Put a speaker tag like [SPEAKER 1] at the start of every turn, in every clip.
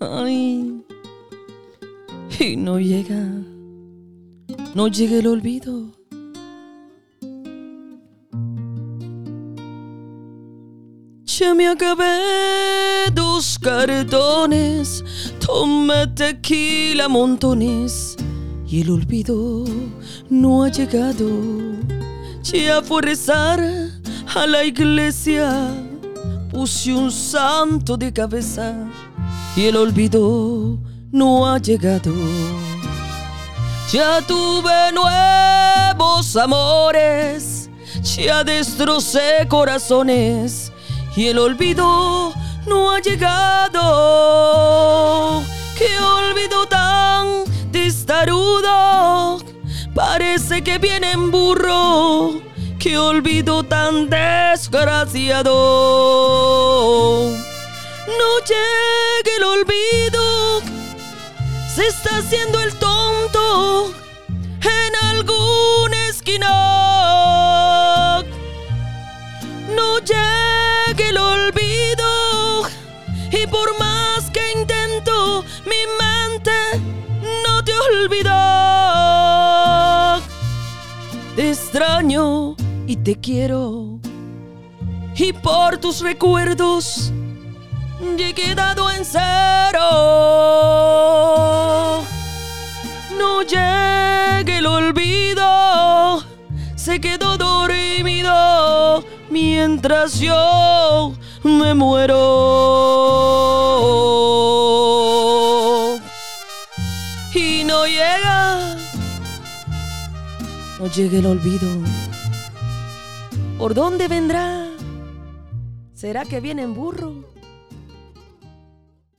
[SPEAKER 1] Ay. Y no llega, no llega el olvido. Ya me acabé dos cartones, tomé tequila montones y el olvido no ha llegado. Ya fue rezar a la iglesia, puse un santo de cabeza y el olvido no ha llegado. Ya tuve nuevos amores, ya destrocé corazones y el olvido no ha llegado. Qué olvido tan testarudo, parece que viene en burro. Qué olvido tan desgraciado. No llegue el olvido, se está haciendo el tonto en alguna esquina. No llegue el olvido y por más que intento, mi mente no te olvida. Te extraño y te quiero y por tus recuerdos he quedado en cero. No llegue el olvido, se quedó dormido mientras yo me muero. Y no llega, no llega el olvido. ¿Por dónde vendrá? ¿Será que viene en burro?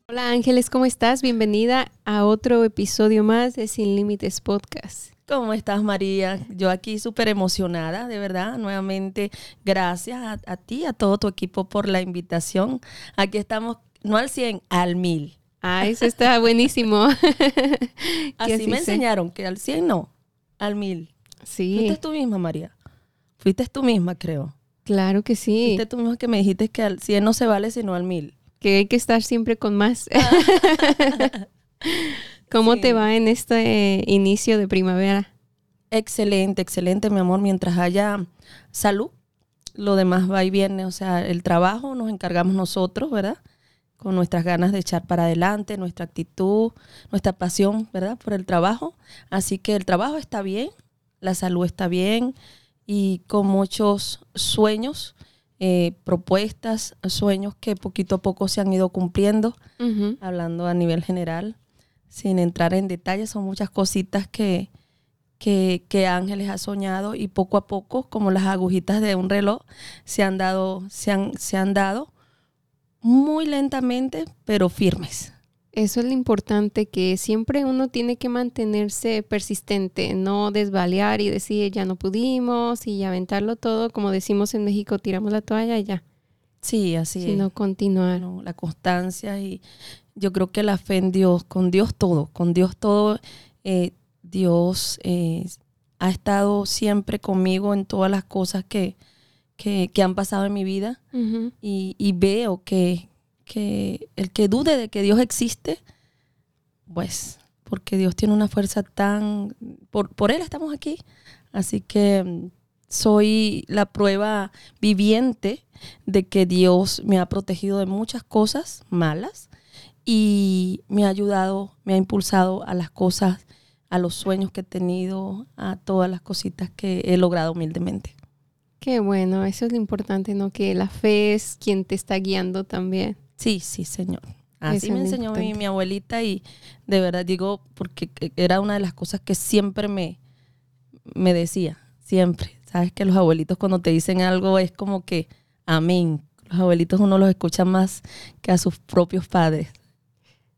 [SPEAKER 2] Hola Ángeles, ¿cómo estás? Bienvenida a otro episodio más de Sin Límites Podcast.
[SPEAKER 1] ¿Cómo estás, María? Yo aquí súper emocionada, de verdad. Nuevamente, gracias a, a, ti, a todo tu equipo por la invitación. Aquí estamos, no al 100, al 1000.
[SPEAKER 2] Ah, eso está buenísimo.
[SPEAKER 1] así, así, me sé. enseñaron, que al 100 no, al 1000.
[SPEAKER 2] Sí.
[SPEAKER 1] ¿Fuiste tú misma, María? Fuiste tú misma, creo.
[SPEAKER 2] Claro que sí.
[SPEAKER 1] Fuiste tú misma que me dijiste que al 100 no se vale sino al 1000.
[SPEAKER 2] Que hay que estar siempre con más. ¿Cómo sí. te va en este inicio de primavera?
[SPEAKER 1] Excelente, excelente, mi amor. Mientras haya salud, lo demás va y viene. O sea, el trabajo nos encargamos nosotros, ¿verdad? Con nuestras ganas de echar para adelante, nuestra actitud, nuestra pasión, ¿verdad? Por el trabajo. Así que el trabajo está bien, la salud está bien y con muchos sueños, eh, propuestas, sueños que poquito a poco se han ido cumpliendo, uh -huh. hablando a nivel general sin entrar en detalles, son muchas cositas que, que, que, Ángeles ha soñado y poco a poco, como las agujitas de un reloj, se han dado, se han, se han dado muy lentamente, pero firmes.
[SPEAKER 2] Eso es lo importante, que siempre uno tiene que mantenerse persistente, no desvaliar y decir ya no pudimos y aventarlo todo, como decimos en México, tiramos la toalla y ya.
[SPEAKER 1] Sí, así
[SPEAKER 2] sino
[SPEAKER 1] es.
[SPEAKER 2] Sino continuar.
[SPEAKER 1] No, la constancia y yo creo que la fe en Dios, con Dios todo, con Dios todo, eh, Dios eh, ha estado siempre conmigo en todas las cosas que, que, que han pasado en mi vida
[SPEAKER 2] uh -huh.
[SPEAKER 1] y, y, veo que, que el que dude de que Dios existe, pues porque Dios tiene una fuerza tan, por, por Él estamos aquí, así que mm, soy la prueba viviente de que Dios me ha protegido de muchas cosas malas y me ha ayudado, me ha impulsado a las cosas, a los sueños que he tenido, a todas las cositas que he logrado humildemente.
[SPEAKER 2] Qué bueno, eso es lo importante, ¿no? Que la fe es quien te está guiando también.
[SPEAKER 1] Sí, sí, Señor. Así me enseñó mi, mi, abuelita y de verdad digo, porque era una de las cosas que siempre me, me decía, siempre. Sabes que los abuelitos cuando te dicen algo es como que, amén. Los abuelitos uno los escucha más que a sus propios padres.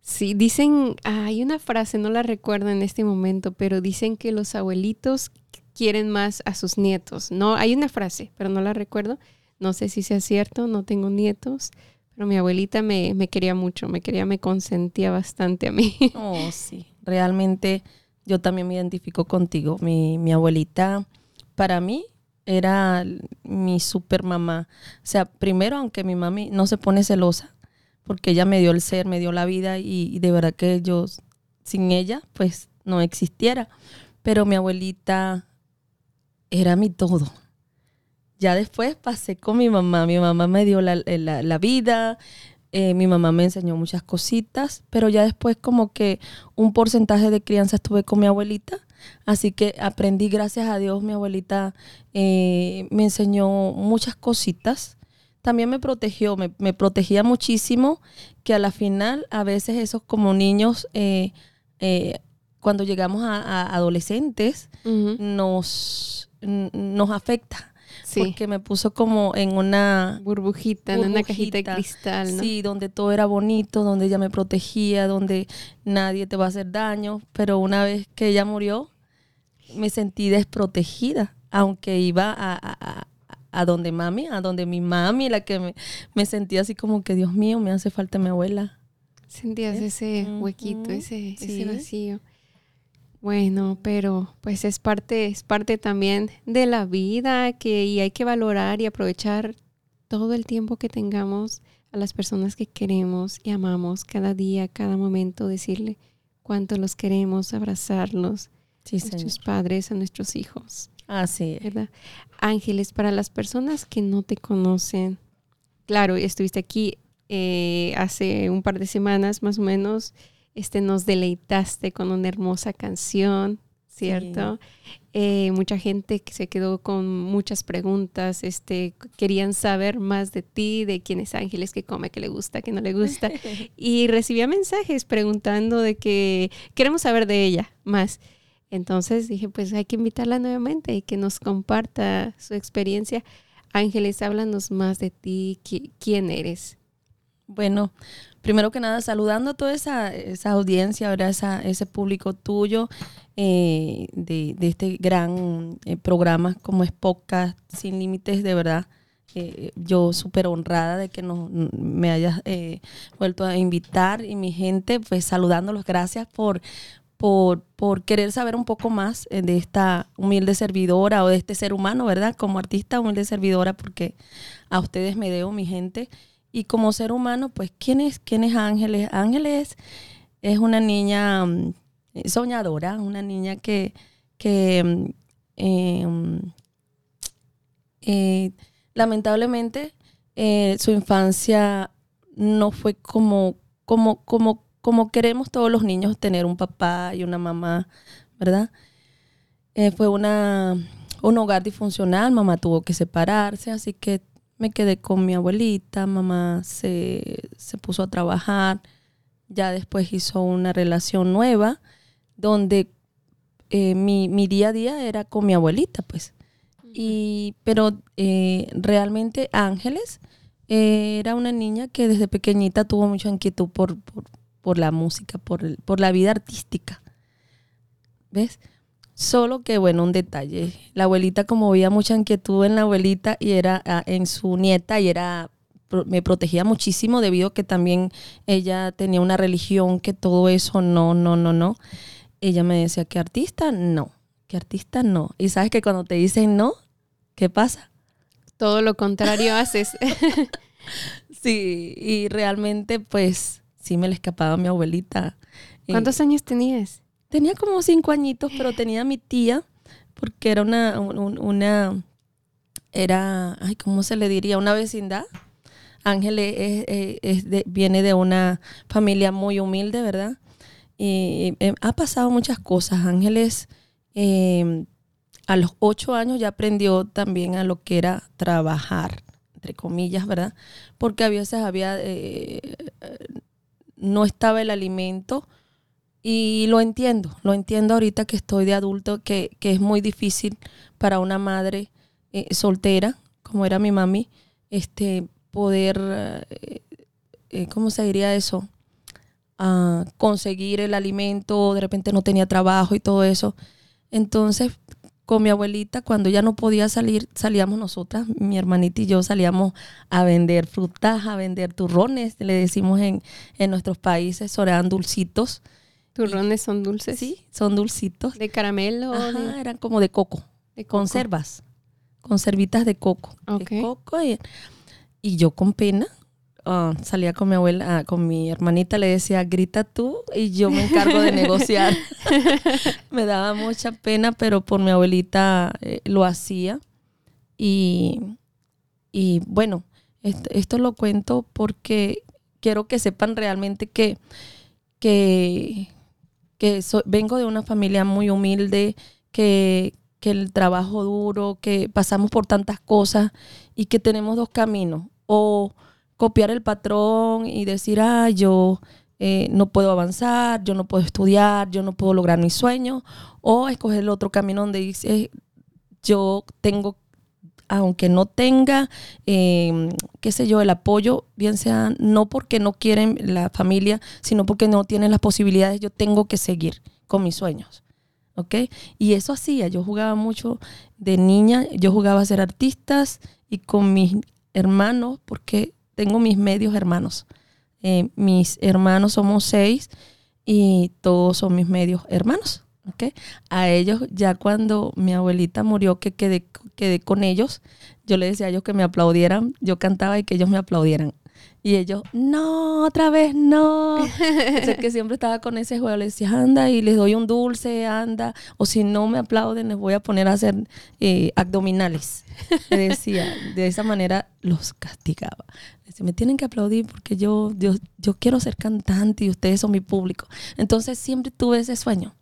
[SPEAKER 2] Sí, dicen, hay una frase, no la recuerdo en este momento, pero dicen que los abuelitos quieren más a sus nietos. No, hay una frase, pero no la recuerdo. No sé si sea cierto, no tengo nietos, pero mi abuelita me, me quería mucho, me quería, me consentía bastante a mí.
[SPEAKER 1] Oh, sí, realmente yo también me identifico contigo. Mi, mi abuelita, para mí, era mi super mamá. O sea, primero, aunque mi mami no se pone celosa, porque ella me dio el ser, me dio la vida y, y de verdad que yo sin ella pues no existiera. Pero mi abuelita era mi todo. Ya después pasé con mi mamá. Mi mamá me dio la, la- la vida, eh, mi mamá me enseñó muchas cositas, pero ya después como que un porcentaje de crianza estuve con mi abuelita. Así que aprendí, gracias a Dios, mi abuelita eh, me enseñó muchas cositas. También me protegió, me, me protegía muchísimo, que a la final a veces esos como niños, eh, eh, cuando llegamos a, a adolescentes, nos, nos afecta.
[SPEAKER 2] Sí.
[SPEAKER 1] Porque me puso como en una
[SPEAKER 2] burbujita, en una cajita de cristal, ¿no?
[SPEAKER 1] Sí, donde todo era bonito, donde ella me protegía, donde nadie te va a hacer daño. Pero una vez que ella murió, me sentí desprotegida, aunque iba a, a- a- a donde mami, a donde mi mami, la que me, me sentía así como que, Dios mío, me hace falta mi abuela.
[SPEAKER 2] Sentías ese huequito, ese, ese
[SPEAKER 1] sí.
[SPEAKER 2] vacío. Bueno, pero pues es parte, es parte también de la vida que y hay que valorar y aprovechar todo el tiempo que tengamos a las personas que queremos y amamos cada día, cada momento, decirle cuánto los queremos, abrazarlos,
[SPEAKER 1] Sí,
[SPEAKER 2] a
[SPEAKER 1] señor.
[SPEAKER 2] nuestros padres, a nuestros hijos.
[SPEAKER 1] Así es.
[SPEAKER 2] ¿verdad? Ángeles, para las personas que no te conocen, claro, estuviste aquí eh, hace un par de semanas más o menos, este, nos deleitaste con una hermosa canción, ¿cierto? Eh, mucha gente que se quedó con muchas preguntas, este, querían saber más de ti, de quién es Ángeles, qué come, qué le gusta, qué no le gusta. y recibía mensajes preguntando de que queremos saber de ella más. Entonces dije, pues hay que invitarla nuevamente y que nos comparta su experiencia. Ángeles, háblanos más de ti, qui- quién eres.
[SPEAKER 1] Bueno, primero que nada, saludando a toda esa, esa audiencia, ¿verdad? Ese público tuyo eh, de, de este gran eh, programa como es Podcast Sin Límites, de verdad. Eh, yo súper honrada de que nos, me hayas vuelto a invitar y mi gente, pues saludándolos, gracias por, por, por querer saber un poco más de esta humilde servidora o de este ser humano, ¿verdad? Como artista, humilde servidora, porque a ustedes me debo, mi gente. Y como ser humano, pues, ¿quién es, Ángeles? Ángeles es una niña mm, soñadora, una niña que, mm, mm, eh, lamentablemente eh, su infancia no fue como, como, como, como queremos todos los niños tener un papá y una mamá, ¿verdad? Eh, fue una, un hogar disfuncional, mamá tuvo que separarse, así que me quedé con mi abuelita, mamá se, se puso a trabajar, ya después hizo una relación nueva, donde eh, mi, mi día a día era con mi abuelita, pues. Y, pero eh, realmente Ángeles eh, era una niña que desde pequeñita tuvo mucha inquietud por, por, por la música, por, el- por la vida artística. ¿Ves? Solo que, bueno, un detalle. La abuelita, como veía mucha inquietud en la abuelita y era ah, en su nieta y era me protegía muchísimo debido a que también ella tenía una religión que todo eso no, no, no, no. Ella me decía que artista no, que artista no. Y sabes que cuando te dicen no, ¿qué pasa?
[SPEAKER 2] Todo lo contrario haces.
[SPEAKER 1] Sí, y realmente pues sí me le escapaba a mi abuelita. Eh,
[SPEAKER 2] ¿Cuántos años tenías?
[SPEAKER 1] Tenía como cinco añitos, pero tenía a mi tía, porque era una, un- un- una, era, ay, ¿cómo se le diría? Una vecindad. Ángeles es, es- de- viene de una familia muy humilde, ¿verdad? Y eh, ha pasado muchas cosas. Ángeles eh, a los ocho años ya aprendió también a lo que era trabajar, entre comillas, ¿verdad? Porque a veces había, eh, eh, no estaba el alimento y lo entiendo, lo entiendo ahorita que estoy de adulto, que, que es muy difícil para una madre eh, soltera, como era mi mami, este, poder, eh, eh, ¿cómo se diría eso? Ah, conseguir el alimento, de repente no tenía trabajo y todo eso. Entonces, con mi abuelita, cuando ya no podía salir, salíamos nosotras, mi hermanita y yo salíamos a vender frutas, a vender turrones, le decimos en, en nuestros países, eran dulcitos.
[SPEAKER 2] ¿Turrones son dulces?
[SPEAKER 1] Sí, son dulcitos.
[SPEAKER 2] ¿De caramelo?
[SPEAKER 1] Ajá,
[SPEAKER 2] de-
[SPEAKER 1] eran como de coco,
[SPEAKER 2] de coco?
[SPEAKER 1] conservas, conservitas de coco.
[SPEAKER 2] Ok.
[SPEAKER 1] De coco y, y yo con pena, ah, salía con mi abuela, ah, con mi hermanita, le decía, grita tú y yo me encargo de negociar. me daba mucha pena, pero por mi abuelita eh, lo hacía. Y, y bueno, esto, lo cuento porque quiero que sepan realmente que, que, que vengo de una familia muy humilde, que, que el trabajo duro, que pasamos por tantas cosas y que tenemos dos caminos. O copiar el patrón y decir, ah, yo eh, no puedo avanzar, yo no puedo estudiar, yo no puedo lograr mis sueños. O escoger el otro camino donde dice, yo tengo aunque no tenga, em, qué sé yo, el apoyo, bien sea no porque no quieren la familia, sino porque no tienen las posibilidades, yo tengo que seguir con mis sueños. ¿Ok? Y eso hacía, yo jugaba mucho de niña, yo jugaba a ser artistas y con mis hermanos, porque tengo mis medios hermanos. Eh, mis hermanos somos seis y todos son mis medios hermanos. ¿okay? A ellos, ya cuando mi abuelita murió, que quedé, quedé con ellos, yo le decía a ellos que me aplaudieran, yo cantaba y que ellos me aplaudieran. Y ellos, no, otra vez no. o sea, que siempre estaba con ese juego. Le decía, anda y les doy un dulce, anda. O si no me aplauden, les voy a poner a hacer eh, abdominales. Le decía, de esa manera los castigaba. Decía, me tienen que aplaudir porque yo, yo, yo quiero ser cantante y ustedes son mi público. Entonces siempre tuve ese sueño.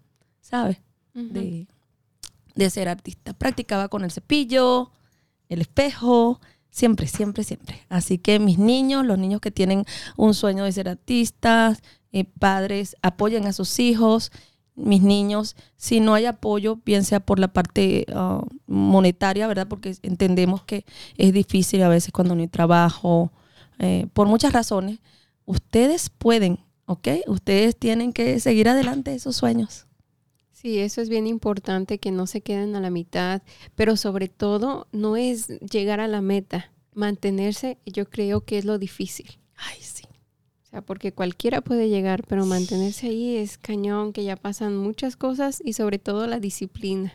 [SPEAKER 1] ¿sabes? de, de ser artista. Practicaba con el cepillo, el espejo, siempre, siempre, siempre. Así que mis niños, los niños que tienen un sueño de ser artistas, eh, padres, apoyen a sus hijos. Mis niños, si no hay apoyo, bien sea por la parte ah, monetaria, ¿verdad? Porque entendemos que es difícil a veces cuando no hay trabajo, eh, por muchas razones. Ustedes pueden, ¿ok? Ustedes tienen que seguir adelante esos sueños.
[SPEAKER 2] Sí, eso es bien importante, que no se queden a la mitad, pero sobre todo no es llegar a la meta, mantenerse, yo creo que es lo difícil.
[SPEAKER 1] Ay, sí.
[SPEAKER 2] O sea, porque cualquiera puede llegar, pero mantenerse ahí es cañón, que ya pasan muchas cosas y sobre todo la disciplina.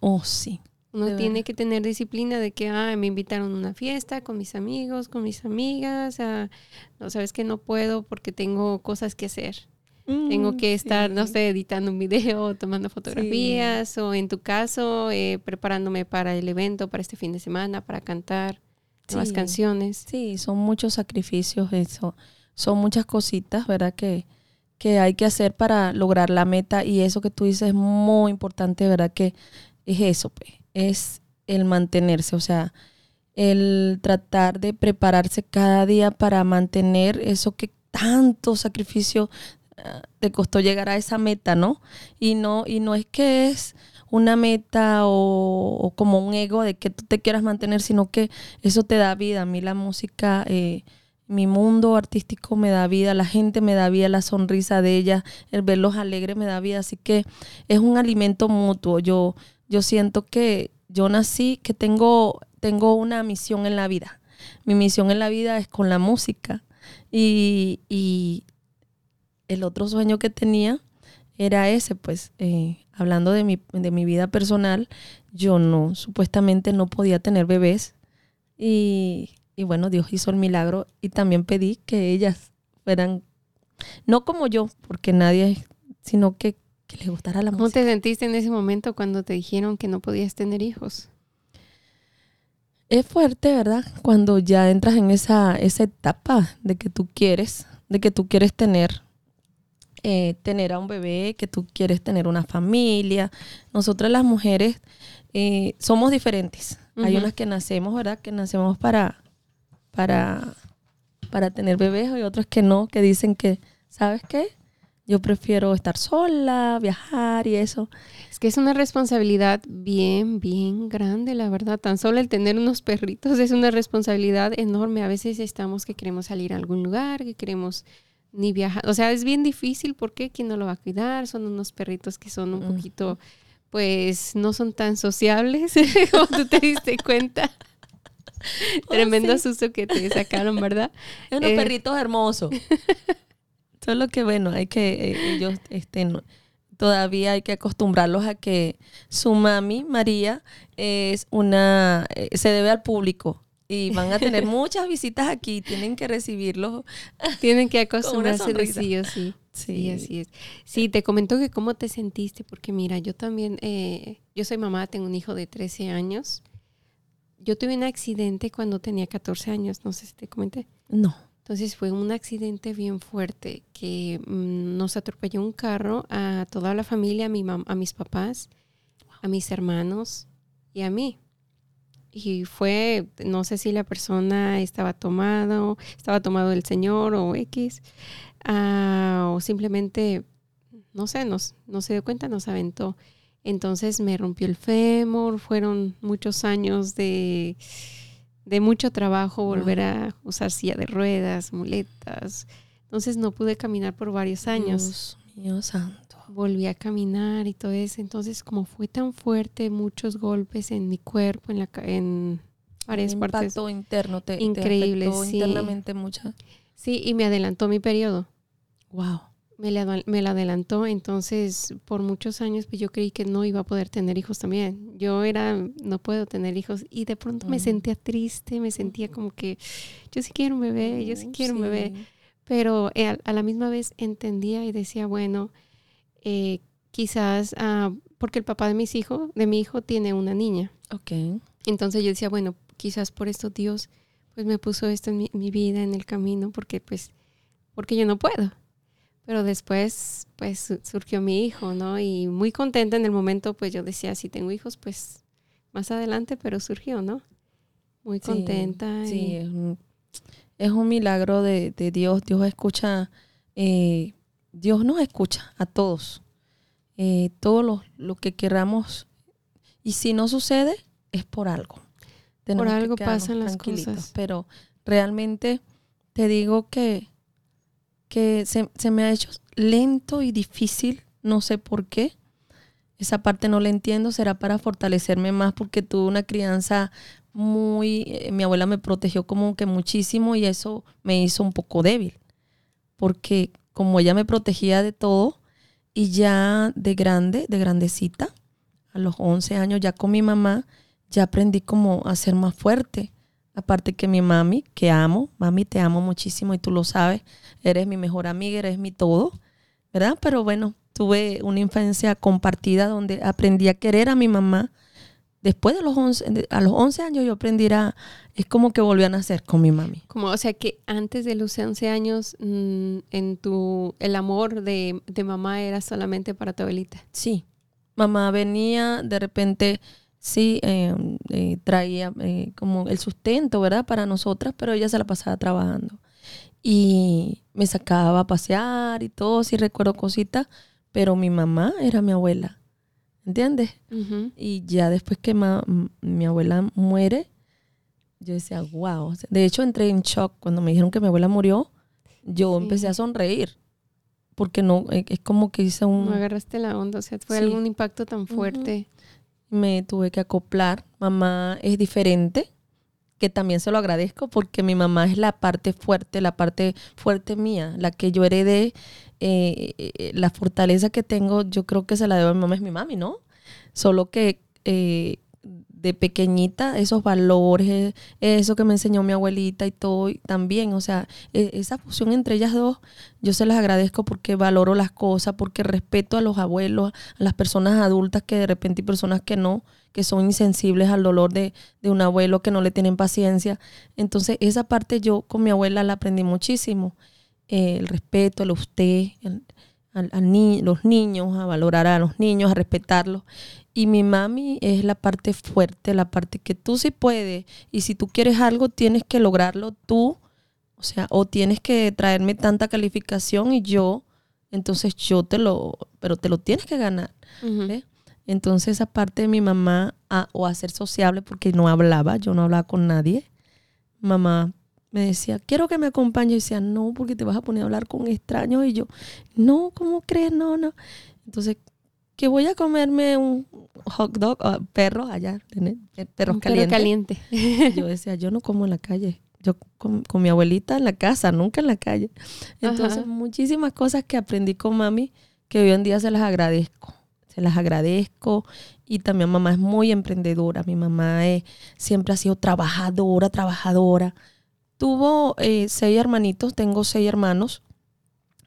[SPEAKER 1] Oh, sí.
[SPEAKER 2] Uno tiene que tener disciplina de que, ah, me invitaron a una fiesta con mis amigos, con mis amigas, ah, no sabes que no puedo porque tengo cosas que hacer. Tengo mm, que estar, no sé, editando un video, tomando fotografías o en tu caso, eh, preparándome para el evento, para este fin de semana, para cantar nuevas canciones.
[SPEAKER 1] Sí, son muchos sacrificios, eso. Son muchas cositas, ¿verdad? Que, que hay que hacer para lograr la meta y eso que tú dices es muy importante, ¿verdad? Que es eso, pues, es el mantenerse, o sea, el tratar de prepararse cada día para mantener eso que tanto sacrificio te costó llegar a esa meta, ¿no? Y no, y no es que es una meta o, como un ego de que tú te quieras mantener, sino que eso te da vida. A mí la música, eh, mi mundo artístico me da vida, la gente me da vida, la sonrisa de ella, el verlos alegres me da vida. Así que es un alimento mutuo. Yo, yo siento que yo nací, que tengo, tengo una misión en la vida. Mi misión en la vida es con la música. Y, y, el otro sueño que tenía era ese, pues, eh, hablando de mi, de mi vida personal, yo no, supuestamente no podía tener bebés. Y, bueno, Dios hizo el milagro y también pedí que ellas fueran, no como yo, porque nadie, sino que, que les gustara la música.
[SPEAKER 2] ¿Cómo te sentiste en ese momento cuando te dijeron que no podías tener hijos?
[SPEAKER 1] Es fuerte, ¿verdad? Cuando ya entras en esa, esa etapa de que tú quieres, de que tú quieres tener eh, tener a un bebé, que tú quieres tener una familia. Nosotras las mujeres eh, somos diferentes. Hay unas que nacemos, ¿verdad? Que nacemos para, para, para tener bebés y otras que no, que dicen que, ¿sabes qué? Yo prefiero estar sola, viajar y eso.
[SPEAKER 2] Es que es una responsabilidad bien, bien grande, la verdad. Tan solo el tener unos perritos es una responsabilidad enorme. A veces estamos que queremos salir a algún lugar, que queremos ni viajar. O sea, es bien difícil porque ¿quién no lo va a cuidar? Son unos perritos que son un poquito, pues, no son tan sociables, como tú te diste cuenta. Oh, Tremendo susto que te sacaron, ¿verdad?
[SPEAKER 1] Es unos eh, perritos hermosos. Solo que, bueno, hay que, eh, ellos, este, todavía hay que acostumbrarlos a que su mami, María, es una, eh, se debe al público y van a tener muchas visitas aquí, tienen que recibirlos.
[SPEAKER 2] Tienen que acostumbrarse de sí sí. Sí, así es. Sí, te comento que cómo te sentiste, porque mira, yo también, eh, yo soy mamá, tengo un hijo de 13 años. Yo tuve un accidente cuando tenía 14 años, no sé si te comenté.
[SPEAKER 1] No.
[SPEAKER 2] Entonces fue un accidente bien fuerte que mm, nos atropelló un carro a toda la familia, a, mi a mis papás, a mis hermanos y a mí. Y fue, no sé si la persona estaba tomado, estaba tomado el señor o X, Ah, o simplemente, no sé, no se dio cuenta, nos aventó. Entonces me rompió el fémur, fueron muchos años de, de mucho trabajo volver a usar silla de ruedas, muletas. Entonces no pude caminar por varios años.
[SPEAKER 1] Dios mío santo.
[SPEAKER 2] Volví a caminar y todo eso. Entonces, como fue tan fuerte, muchos golpes en mi cuerpo, en la en varias
[SPEAKER 1] Un
[SPEAKER 2] partes.
[SPEAKER 1] impacto interno te,
[SPEAKER 2] Increíble,
[SPEAKER 1] te afectó
[SPEAKER 2] sí.
[SPEAKER 1] internamente mucha.
[SPEAKER 2] Sí, y me adelantó mi periodo.
[SPEAKER 1] Wow.
[SPEAKER 2] Me la, me la adelantó, entonces por muchos años pues yo creí que no iba a poder tener hijos también. Yo era, no puedo tener hijos y de pronto me
[SPEAKER 1] Mm.
[SPEAKER 2] sentía triste, me sentía como que yo sí quiero un bebé, yo sí quiero un bebé, pero eh, a, a la misma vez entendía y decía, bueno, eh, quizás, ah, porque el papá de mis hijos, de mi hijo tiene una niña,
[SPEAKER 1] Ok.
[SPEAKER 2] entonces yo decía, bueno, quizás por esto Dios pues me puso esto en mi, mi vida, en el camino, porque pues, porque yo no puedo. Pero después, pues su- surgió mi hijo, ¿no? Y muy contenta en el momento, pues yo decía, si tengo hijos, pues más adelante, pero surgió, ¿no? Muy contenta.
[SPEAKER 1] Sí,
[SPEAKER 2] y-
[SPEAKER 1] es un, es un milagro de, de Dios. Dios escucha, eh, Dios nos escucha a todos. Eh, todo lo, lo que queramos. Y si no sucede, es por algo. Tenemos que
[SPEAKER 2] algo pasan las cosas.
[SPEAKER 1] Pero realmente te digo que, que se, se me ha hecho lento y difícil. No sé por qué. Esa parte no la entiendo. Será para fortalecerme más porque tuve una crianza muy, eh, mi abuela me protegió como que muchísimo y eso me hizo un poco débil, porque como ella me protegía de todo y ya de grande, de grandecita, a los 11 años ya con mi mamá, ya aprendí como a ser más fuerte. Aparte que mi mami, que amo, mami te amo muchísimo y tú lo sabes, eres mi mejor amiga, eres mi todo, ¿verdad? Pero bueno, tuve una infancia compartida donde aprendí a querer a mi mamá, después de los 11, de- a los 11 años yo aprendí a, es como que volví a nacer con mi mami.
[SPEAKER 2] Como, o sea, que antes de los 11 años, mm, en tu, el amor de, de mamá era solamente para tu abuelita.
[SPEAKER 1] Sí, mamá venía, de repente, sí, eh, eh, traía eh, como el sustento, ¿verdad? Para nosotras, pero ella se la pasaba trabajando. Y me sacaba a pasear y todo, sí recuerdo cositas, pero mi mamá era mi abuela, ¿entiendes?
[SPEAKER 2] Ujú.
[SPEAKER 1] Y ya después que ma- mi abuela muere, yo decía, wow. De hecho, entré en shock cuando me dijeron que mi abuela murió. Yo
[SPEAKER 2] Sí.
[SPEAKER 1] empecé a sonreír. Porque no, eh, es como que hice un.
[SPEAKER 2] No agarraste la onda, o sea, fue
[SPEAKER 1] Sí.
[SPEAKER 2] algún impacto tan fuerte.
[SPEAKER 1] Me tuve que acoplar. Mamá es diferente, que también se lo agradezco porque mi mamá es la parte fuerte, la parte fuerte mía, la que yo heredé. Eh, eh, la fortaleza que tengo, yo creo que se la debo a mi mamá, es mi mami, ¿no? Solo que eh, de pequeñita, esos valores, eh, eso que me enseñó mi abuelita y todo, también, o sea, e- esa fusión entre ellas dos, yo se las agradezco porque valoro las cosas, porque respeto a los abuelos, a las personas adultas que de repente y personas que no, que son insensibles al dolor de, de un abuelo, que no le tienen paciencia. Entonces, esa parte yo con mi abuela la aprendí muchísimo. Eh, el respeto, el usted, el- ni- los niños, a valorar a los niños, a respetarlos. Y mi mami es la parte fuerte, la parte que tú sí puedes. Y si tú quieres algo, tienes que lograrlo tú. O sea, o tienes que traerme tanta calificación y yo, entonces yo te lo, pero te lo tienes que ganar. Entonces esa parte de mi mamá, a- o a ser sociable, porque no hablaba, yo no hablaba con nadie. Mamá me decía, quiero que me acompañe. Y decía, no, porque te vas a poner a hablar con extraños. Y yo, no, ¿cómo crees? No, no. Entonces, que voy a comerme un hot dog, ah, perros allá, perros
[SPEAKER 2] Un perro
[SPEAKER 1] calientes.
[SPEAKER 2] caliente.
[SPEAKER 1] Yo decía, yo no como en la calle. Yo con, con mi abuelita en la casa, nunca en la calle. Entonces,
[SPEAKER 2] Ajá.
[SPEAKER 1] muchísimas cosas que aprendí con mami que hoy en día se las agradezco. Se las agradezco y también mamá es muy emprendedora. Mi mamá es, siempre ha sido trabajadora, trabajadora. Tuvo eh, seis hermanitos, tengo seis hermanos.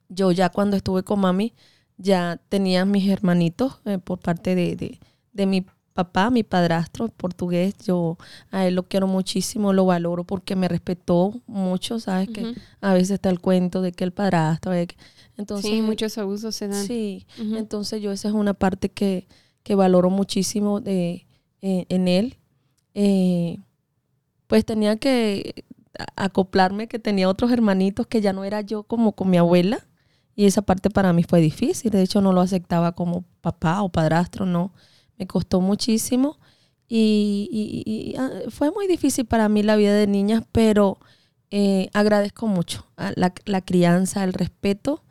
[SPEAKER 1] Yo ya cuando estuve con mami, ya tenía mis hermanitos eh, por parte de, de, de mi papá, mi padrastro portugués, yo a él lo quiero muchísimo, lo valoro porque me respetó mucho, ¿sabes? Que a veces está el cuento de que el padrastro, entonces...
[SPEAKER 2] Sí, muchos abusos se dan.
[SPEAKER 1] Sí, entonces yo esa es una parte que, que valoro muchísimo de, eh, en él. Eh, pues tenía que acoplarme que tenía otros hermanitos que ya no era yo como con mi abuela. Y esa parte para mí fue difícil, de hecho no lo aceptaba como papá o padrastro, no. Me costó muchísimo. Y, ah, fue muy difícil para mí la vida de niñas, pero eh, agradezco mucho la, la, crianza, el respeto.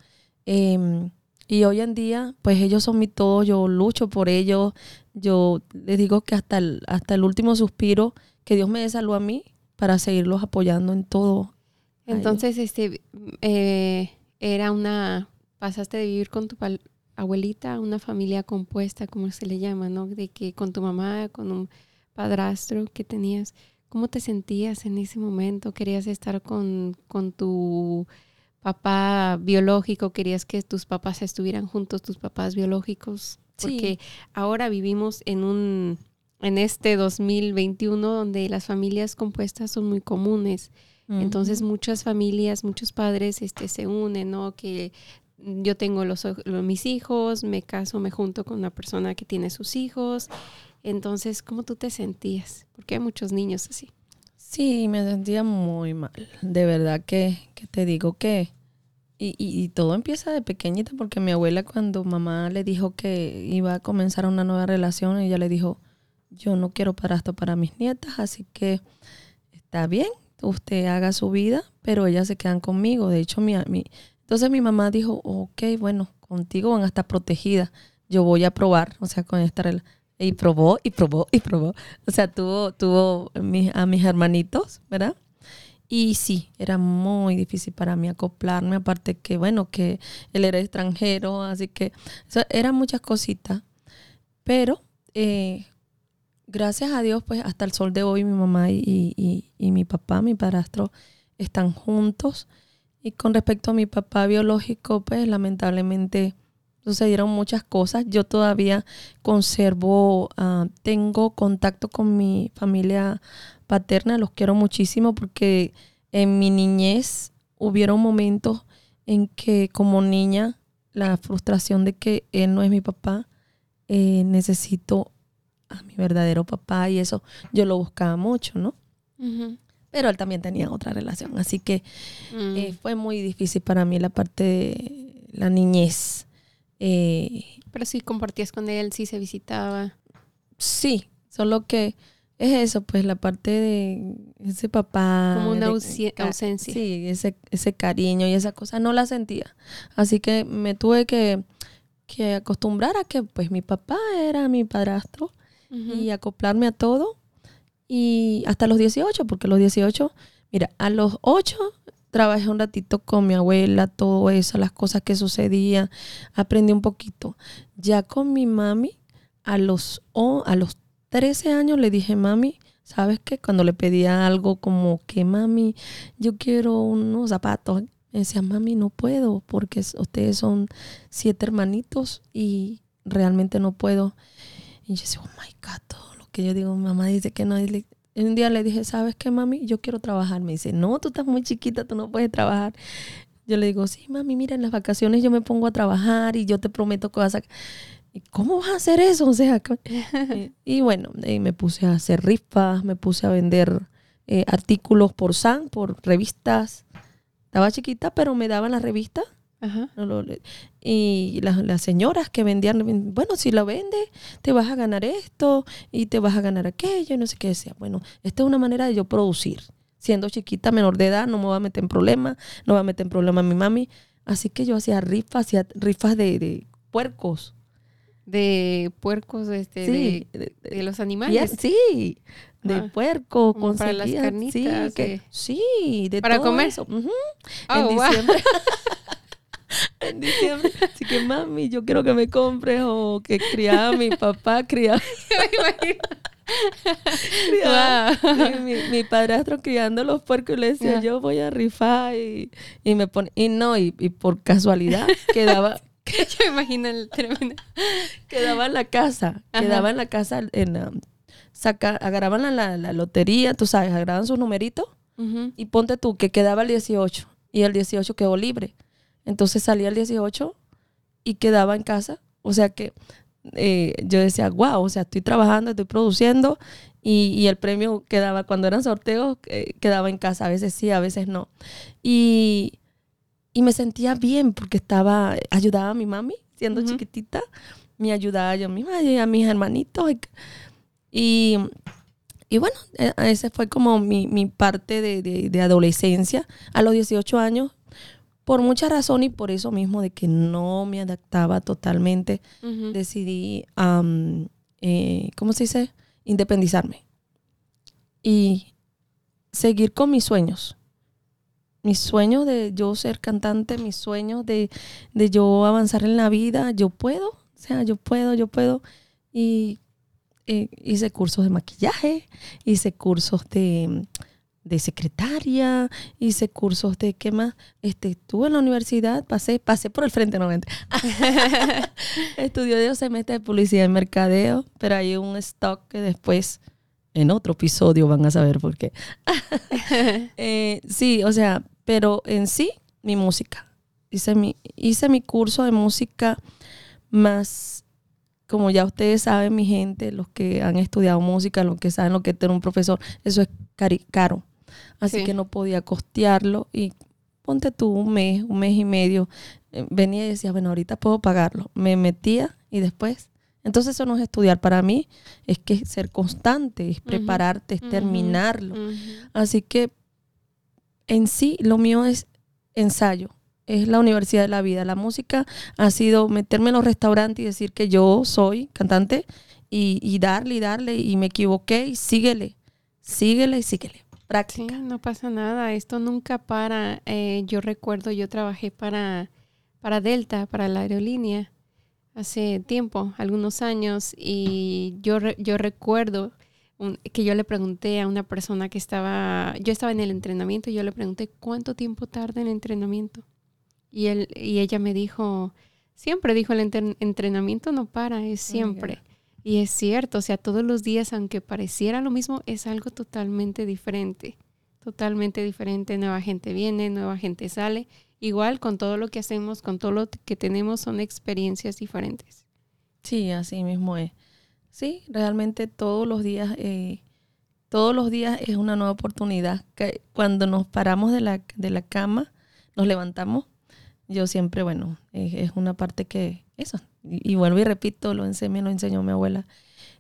[SPEAKER 1] Em, y hoy en día, pues ellos son mi todo, yo lucho por ellos, yo les digo que hasta el, hasta el último suspiro, que Dios me dé salud a mí para seguirlos apoyando en todo.
[SPEAKER 2] Entonces, este, eh, era una, pasaste de vivir con tu, abuelita, una familia compuesta, como se le llama, ¿no? De que con tu mamá, con un padrastro que tenías, ¿cómo te sentías en ese momento? ¿Querías estar con, con tu papá biológico? ¿Querías que tus papás estuvieran juntos, tus papás biológicos? Porque ahora vivimos en un en este 2021 donde las familias compuestas son muy comunes. Entonces muchas familias, muchos padres este, se unen, ¿no? Que yo tengo los, mis hijos, me caso, me junto con una persona que tiene sus hijos. Entonces, ¿cómo tú te sentías? Porque hay muchos niños así.
[SPEAKER 1] Sí, me sentía muy mal. De verdad que, que te digo que... Y, y, todo empieza de pequeñita porque mi abuela cuando mamá le dijo que iba a comenzar una nueva relación, ella le dijo, yo no quiero para esto para mis nietas, así que está bien, usted haga su vida, pero ellas se quedan conmigo. De hecho, mi, entonces mi mamá dijo, ok, bueno, contigo van a estar protegidas. Yo voy a probar, o sea, con esta Y probó, y probó, y probó. O sea, tuvo, tuvo a mis hermanitos, ¿verdad? Y sí, era muy difícil para mí acoplarme, aparte que, bueno, que él era extranjero, así que eran muchas cositas. Pero eh, gracias a Dios, pues hasta el sol de hoy mi mamá y, mi papá, mi padrastro, están juntos. Y con respecto a mi papá biológico, pues lamentablemente sucedieron muchas cosas. Yo todavía conservo, ah, tengo contacto con mi familia paterna, los quiero muchísimo porque en mi niñez hubieron momentos en que como niña la frustración de que él no es mi papá, eh, necesito a mi verdadero papá y eso yo lo buscaba mucho, ¿no? pero él también tenía otra relación. Así que eh, mm. fue muy difícil para mí la parte de la niñez.
[SPEAKER 2] Eh, pero sí compartías con él, sí se visitaba.
[SPEAKER 1] Sí, solo que es eso, pues la parte de ese papá.
[SPEAKER 2] Como una ausencia.
[SPEAKER 1] Sí, ese, ese cariño y esa cosa no la sentía. Así que me tuve que, que acostumbrar a que pues mi papá era mi padrastro y acoplarme a todo y hasta los 18, porque los 18, mira, a los 8 trabajé un ratito con mi abuela, todo eso, las cosas que sucedían, aprendí un poquito. Ya con mi mami, a los, a los 13 años le dije, mami, ¿sabes qué? Cuando le pedía algo como que, mami, yo quiero unos zapatos, me decía, mami, no puedo, porque ustedes son siete hermanitos y realmente no puedo. Y yo decía, oh my God, que yo digo, mamá dice que no. un día le dije, ¿sabes qué, mami? Yo quiero trabajar. Me dice, no, tú estás muy chiquita, tú no puedes trabajar. Yo le digo, sí, mami, mira, en las vacaciones yo me pongo a trabajar y yo te prometo que vas a... ¿Y cómo vas a hacer eso? O sea, y, bueno, me puse a hacer rifas, me puse a vender eh, artículos por SAN, por revistas. Estaba chiquita, pero me daban las revistas Ajá. y las, señoras que vendían, bueno, si lo vendes, te vas a ganar esto y te vas a ganar aquello y no sé qué decía. Bueno, esta es una manera de yo producir. Siendo chiquita, menor de edad, no me voy a meter en problemas, no va a meter en problemas mi mami. Así que yo hacía rifas, hacía rifas de, puercos.
[SPEAKER 2] De puercos, este, de, los animales.
[SPEAKER 1] sí, de ah, puerco, con
[SPEAKER 2] para las carnitas.
[SPEAKER 1] Sí, sí, de
[SPEAKER 2] para comer.
[SPEAKER 1] eso. en oh, diciembre. en en diciembre. Así que, mami, yo quiero que me compres o que criaba a mi papá, criaba. criaba
[SPEAKER 2] Wow.
[SPEAKER 1] mi, mi padrastro criando los puercos y le decía, yo voy a rifar y, y me pone, y no, y, y por casualidad quedaba,
[SPEAKER 2] Yo me imagino el tremendo.
[SPEAKER 1] quedaba en la casa,
[SPEAKER 2] Ajá.
[SPEAKER 1] quedaba en la casa, en saca, agarraban la, la, la lotería, tú sabes, agarraban sus numeritos y ponte tú que quedaba el 18 y el 18 quedó libre. Entonces salía el 18 y quedaba en casa. O sea que eh, yo decía, wow, o sea, estoy trabajando, estoy produciendo y, y el premio quedaba, cuando eran sorteos, eh, quedaba en casa. A veces sí, a veces no. Y, y me sentía bien porque estaba, ayudaba a mi mami siendo chiquitita. Me ayudaba yo misma y a mis hermanitos. Y, y bueno, eh, esa fue como mi, mi parte de, de- de adolescencia. A los 18 años, por mucha razón y por eso mismo de que no me adaptaba totalmente, decidí, eh, ¿cómo se dice? Independizarme. Y seguir con mis sueños. Mis sueños de yo ser cantante, mis sueños de, de yo avanzar en la vida. Yo puedo, o sea, yo puedo, yo puedo. Y eh, hice cursos de maquillaje, hice cursos de, de secretaria, hice cursos de qué más. Este, estuve en la universidad, pasé, pasé por el frente, no mentira. Estudié dos semestres de publicidad y mercadeo, pero hay un stock que después en otro episodio van a saber por qué. Eh, sí, o sea, pero en sí, mi música. Hice mi, hice mi curso de música más, como ya ustedes saben, mi gente, los que han estudiado música, los que saben lo que es tener un profesor, eso es caro. Así
[SPEAKER 2] Sí.
[SPEAKER 1] que no podía costearlo y ponte tú un mes, un mes y medio. eh, venía y decía, bueno, ahorita puedo pagarlo. Me metía y después. Entonces eso no es estudiar para mí, es que es ser constante, es prepararte, es terminarlo. Así que en sí lo mío es ensayo, es la universidad de la vida. La música ha sido meterme en los restaurantes y decir que yo soy cantante y, y darle y darle y me equivoqué y síguele, síguele y síguele.
[SPEAKER 2] Sí, no pasa nada, esto nunca para. Eh, yo recuerdo, yo trabajé para, para Delta, para la aerolínea, hace tiempo, algunos años, y yo, re- yo recuerdo un- que yo le pregunté a una persona que estaba, yo estaba en el entrenamiento y yo le pregunté cuánto tiempo tarda el entrenamiento. Y, él, y ella me dijo, siempre dijo, el entrenamiento no para, es siempre. Y es cierto, o sea, todos los días, aunque pareciera lo mismo, es algo totalmente diferente. Totalmente diferente. Nueva gente viene, nueva gente sale. Igual con todo lo que hacemos, con todo lo que tenemos, son experiencias diferentes.
[SPEAKER 1] Sí, así mismo es. Sí, realmente todos los días, eh, todos los días es una nueva oportunidad. Cuando nos paramos de la, de la cama, nos levantamos, yo siempre, bueno, es una parte que, eso, y, y vuelvo y repito, lo enseñó, me lo enseñó mi abuela,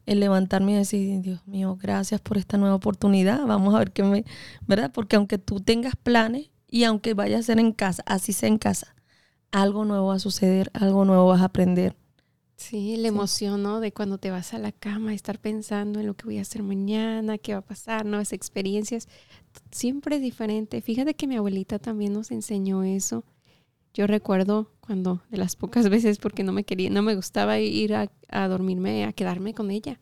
[SPEAKER 1] el levantarme y decir, Dios mío, gracias por esta nueva oportunidad, vamos a ver qué me, ¿verdad? Porque aunque tú tengas planes y aunque vaya a ser en casa, así sea en casa, algo nuevo va a suceder, algo nuevo vas a aprender.
[SPEAKER 2] Sí, la emoción, ¿no? De cuando te vas a la cama, estar pensando en lo que voy a hacer mañana, qué va a pasar, nuevas experiencias. Siempre es diferente. Fíjate que mi abuelita también nos enseñó eso. Yo recuerdo cuando, de las pocas veces, porque no me quería, no me gustaba ir a, a dormirme, a quedarme con ella,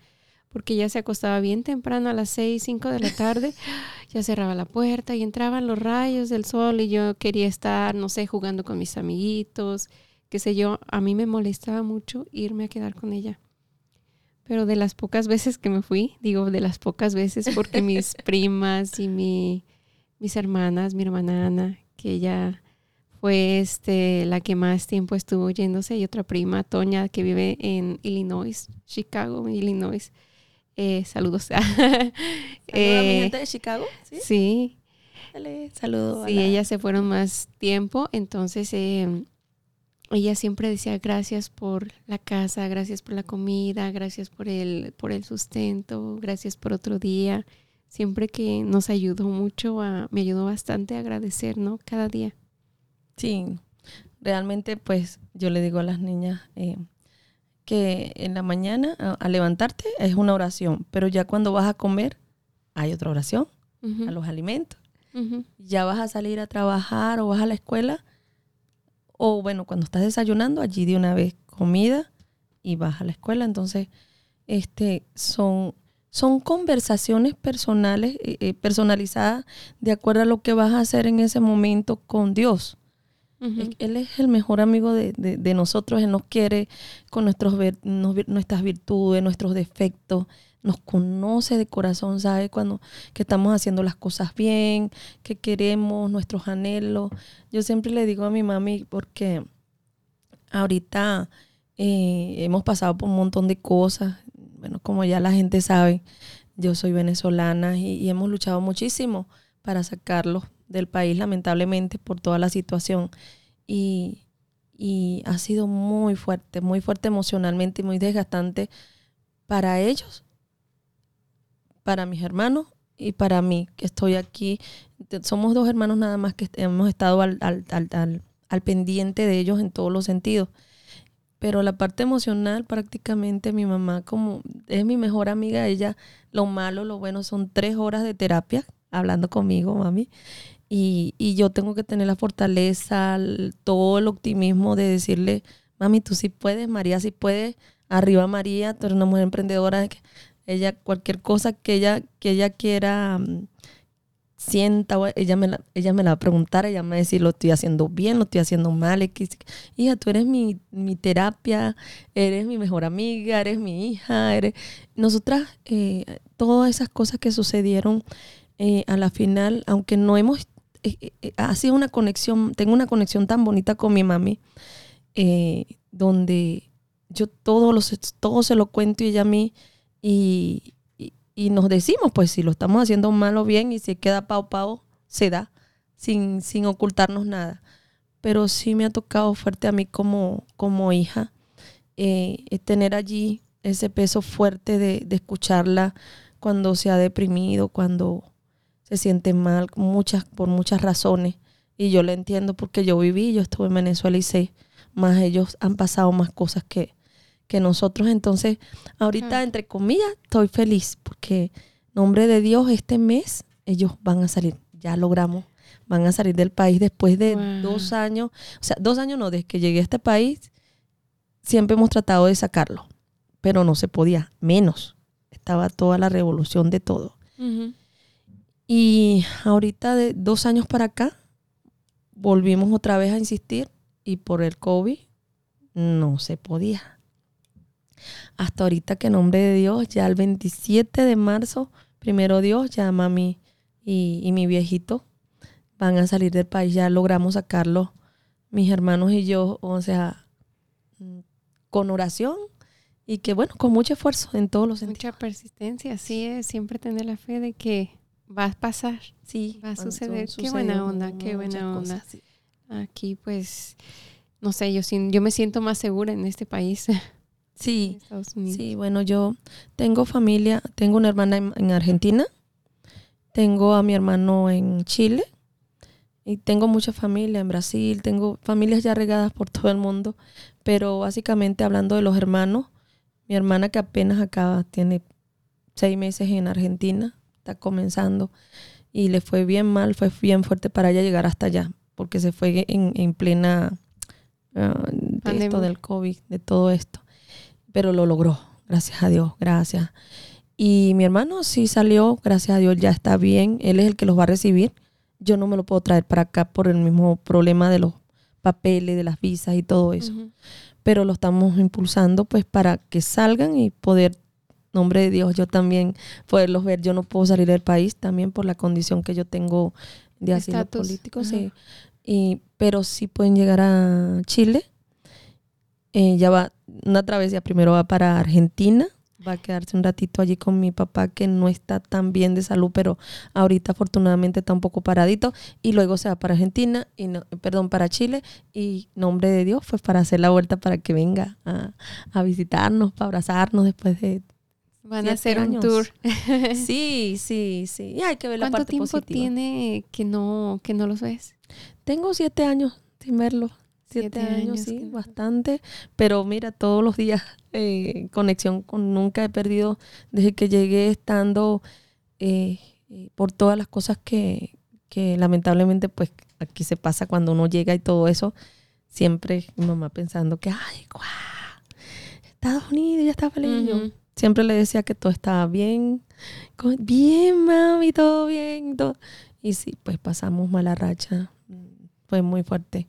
[SPEAKER 2] porque ella se acostaba bien temprano a las seis, cinco de la tarde, ya cerraba la puerta y entraban los rayos del sol y yo quería estar, no sé, jugando con mis amiguitos, qué sé yo, a mí me molestaba mucho irme a quedar con ella. Pero de las pocas veces que me fui, digo de las pocas veces porque mis primas y mi, mis hermanas, mi hermana Ana, que ella fue este, la que más tiempo estuvo yéndose, y otra prima, Toña, que vive en Illinois, Chicago, Illinois. Eh, saludos.
[SPEAKER 1] Saludos a mi
[SPEAKER 2] Eh,
[SPEAKER 1] gente de Chicago. Sí.
[SPEAKER 2] sí,
[SPEAKER 1] Dale, saludo.
[SPEAKER 2] Sí,
[SPEAKER 1] la-
[SPEAKER 2] ellas se fueron más tiempo, entonces eh, ella siempre decía gracias por la casa, gracias por la comida, gracias por el, por el sustento, gracias por otro día. Siempre que nos ayudó mucho, a, me ayudó bastante a agradecer, ¿no? Cada día.
[SPEAKER 1] Sí, realmente pues yo le digo a las niñas eh, que en la mañana a, a levantarte es una oración, pero ya cuando vas a comer hay otra oración, a los alimentos. Ya vas a salir a trabajar o vas a la escuela, O bueno, cuando estás desayunando, allí de una vez comida y vas a la escuela. Entonces, este, son, son conversaciones personales, eh, eh, personalizadas de acuerdo a lo que vas a hacer en ese momento con Dios. Él es el mejor amigo de, nosotros, Él nos quiere con nuestros, nuestras virtudes, nuestros defectos, nos conoce de corazón, sabe cuando que estamos haciendo las cosas bien, que queremos, nuestros anhelos. Yo siempre le digo a mi mami, porque ahorita eh, hemos pasado por un montón de cosas, bueno, como ya la gente sabe, yo soy venezolana y, hemos luchado muchísimo para sacarlos del país, lamentablemente, por toda la situación. Y, y ha sido muy fuerte, muy fuerte emocionalmente y muy desgastante para ellos para mis hermanos y para mí, que estoy aquí. Somos dos hermanos nada más que hemos estado al, al, pendiente de ellos en todos los sentidos. Pero la parte emocional, prácticamente mi mamá, como es mi mejor amiga, ella, lo malo, lo bueno, son tres horas de terapia hablando conmigo, mami. Y, y yo tengo que tener la fortaleza, todo el optimismo de decirle, mami, tú sí puedes, María sí puede, arriba María, tú eres una mujer emprendedora, ella, cualquier cosa que ella, que ella quiera, mm, sienta, ella me, la, ella me la va a preguntar, ella me va a decir, lo estoy haciendo bien, lo estoy haciendo mal. Hija, tú eres mi, terapia, eres mi mejor amiga, eres mi hija, eres... Nosotras, eh, todas esas cosas que sucedieron eh, a la final, aunque no hemos... Eh, ha sido una conexión, tengo una conexión tan bonita con mi mami, donde yo todo, los, todo se lo cuento y ella a mí y, nos decimos, pues si lo estamos haciendo mal o bien y si queda pao pao, se da, sin, sin ocultarnos nada. Pero sí me ha tocado fuerte a mí como, como hija eh, tener allí ese peso fuerte de, de, escucharla cuando se ha deprimido, cuando se siente mal, muchas, por muchas razones. Y yo la entiendo porque yo viví, yo estuve en Venezuela y sé, más ellos han pasado más cosas que, que nosotros. Entonces, ahorita, entre comillas, estoy feliz porque, nombre de Dios, este mes ellos van a salir. Ya logramos, van a salir del país después de dos años. O sea, dos años no, desde que llegué a este país, siempre hemos tratado de sacarlo, pero no se podía, menos. Estaba toda la revolución de todo. Y ahorita, de dos años para acá, volvimos otra vez a insistir y por el COVID no se podía. Hasta ahorita que en nombre de Dios, ya el 27 de marzo, primero Dios, ya mami y, y mi viejito van a salir del país, ya logramos sacarlo, mis hermanos y yo, o sea, con oración y que bueno, con mucho esfuerzo en todos los sentidos.
[SPEAKER 2] Mucha persistencia, así es, siempre tener la fe de que va a pasar, sí, va a suceder. Qué buena onda, qué buena onda. Aquí pues, no sé, yo, yo me siento más segura en este país.
[SPEAKER 1] Sí, sí, bueno, yo tengo familia, tengo una hermana en, Argentina, tengo a mi hermano en Chile y tengo mucha familia en Brasil, tengo familias ya regadas por todo el mundo, pero básicamente hablando de los hermanos, mi hermana que apenas acaba, tiene seis meses en Argentina, está comenzando y le fue bien mal, fue bien fuerte para ella llegar hasta allá, porque se fue en, plena uh, esto del COVID, de todo esto pero lo logró, gracias a Dios, gracias. Y mi hermano sí salió, gracias a Dios, ya está bien, él es el que los va a recibir. Yo no me lo puedo traer para acá por el mismo problema de los papeles, de las visas y todo eso. Pero lo estamos impulsando pues para que salgan y poder, nombre de Dios, yo también poderlos ver. Yo no puedo salir del país también por la condición que yo tengo de asilo político, sí. Y, pero sí pueden llegar a Chile eh, ya va una travesía, primero va para Argentina, va a quedarse un ratito allí con mi papá que no está tan bien de salud, pero ahorita afortunadamente está un poco paradito y luego se va para Argentina y no, perdón, para Chile y nombre de Dios fue para hacer la vuelta para que venga a, visitarnos, para abrazarnos después de
[SPEAKER 2] Van a hacer un tour.
[SPEAKER 1] sí, sí, sí. Y hay que ver la
[SPEAKER 2] parte tiempo tiene que no que no los ves?
[SPEAKER 1] Tengo siete años sin verlo. Siete, años, sí, bastante. Pero mira, todos los días eh, conexión con nunca he perdido desde que llegué estando eh, eh, por todas las cosas que, que, lamentablemente pues aquí se pasa cuando uno llega y todo eso. siempre mi mamá pensando que, ay, guau, Estados Unidos ya está feliz.
[SPEAKER 2] Ujú.
[SPEAKER 1] Siempre le decía que todo estaba bien, bien, mami, todo bien. Todo. Y sí, pues pasamos mala racha. Fue muy fuerte.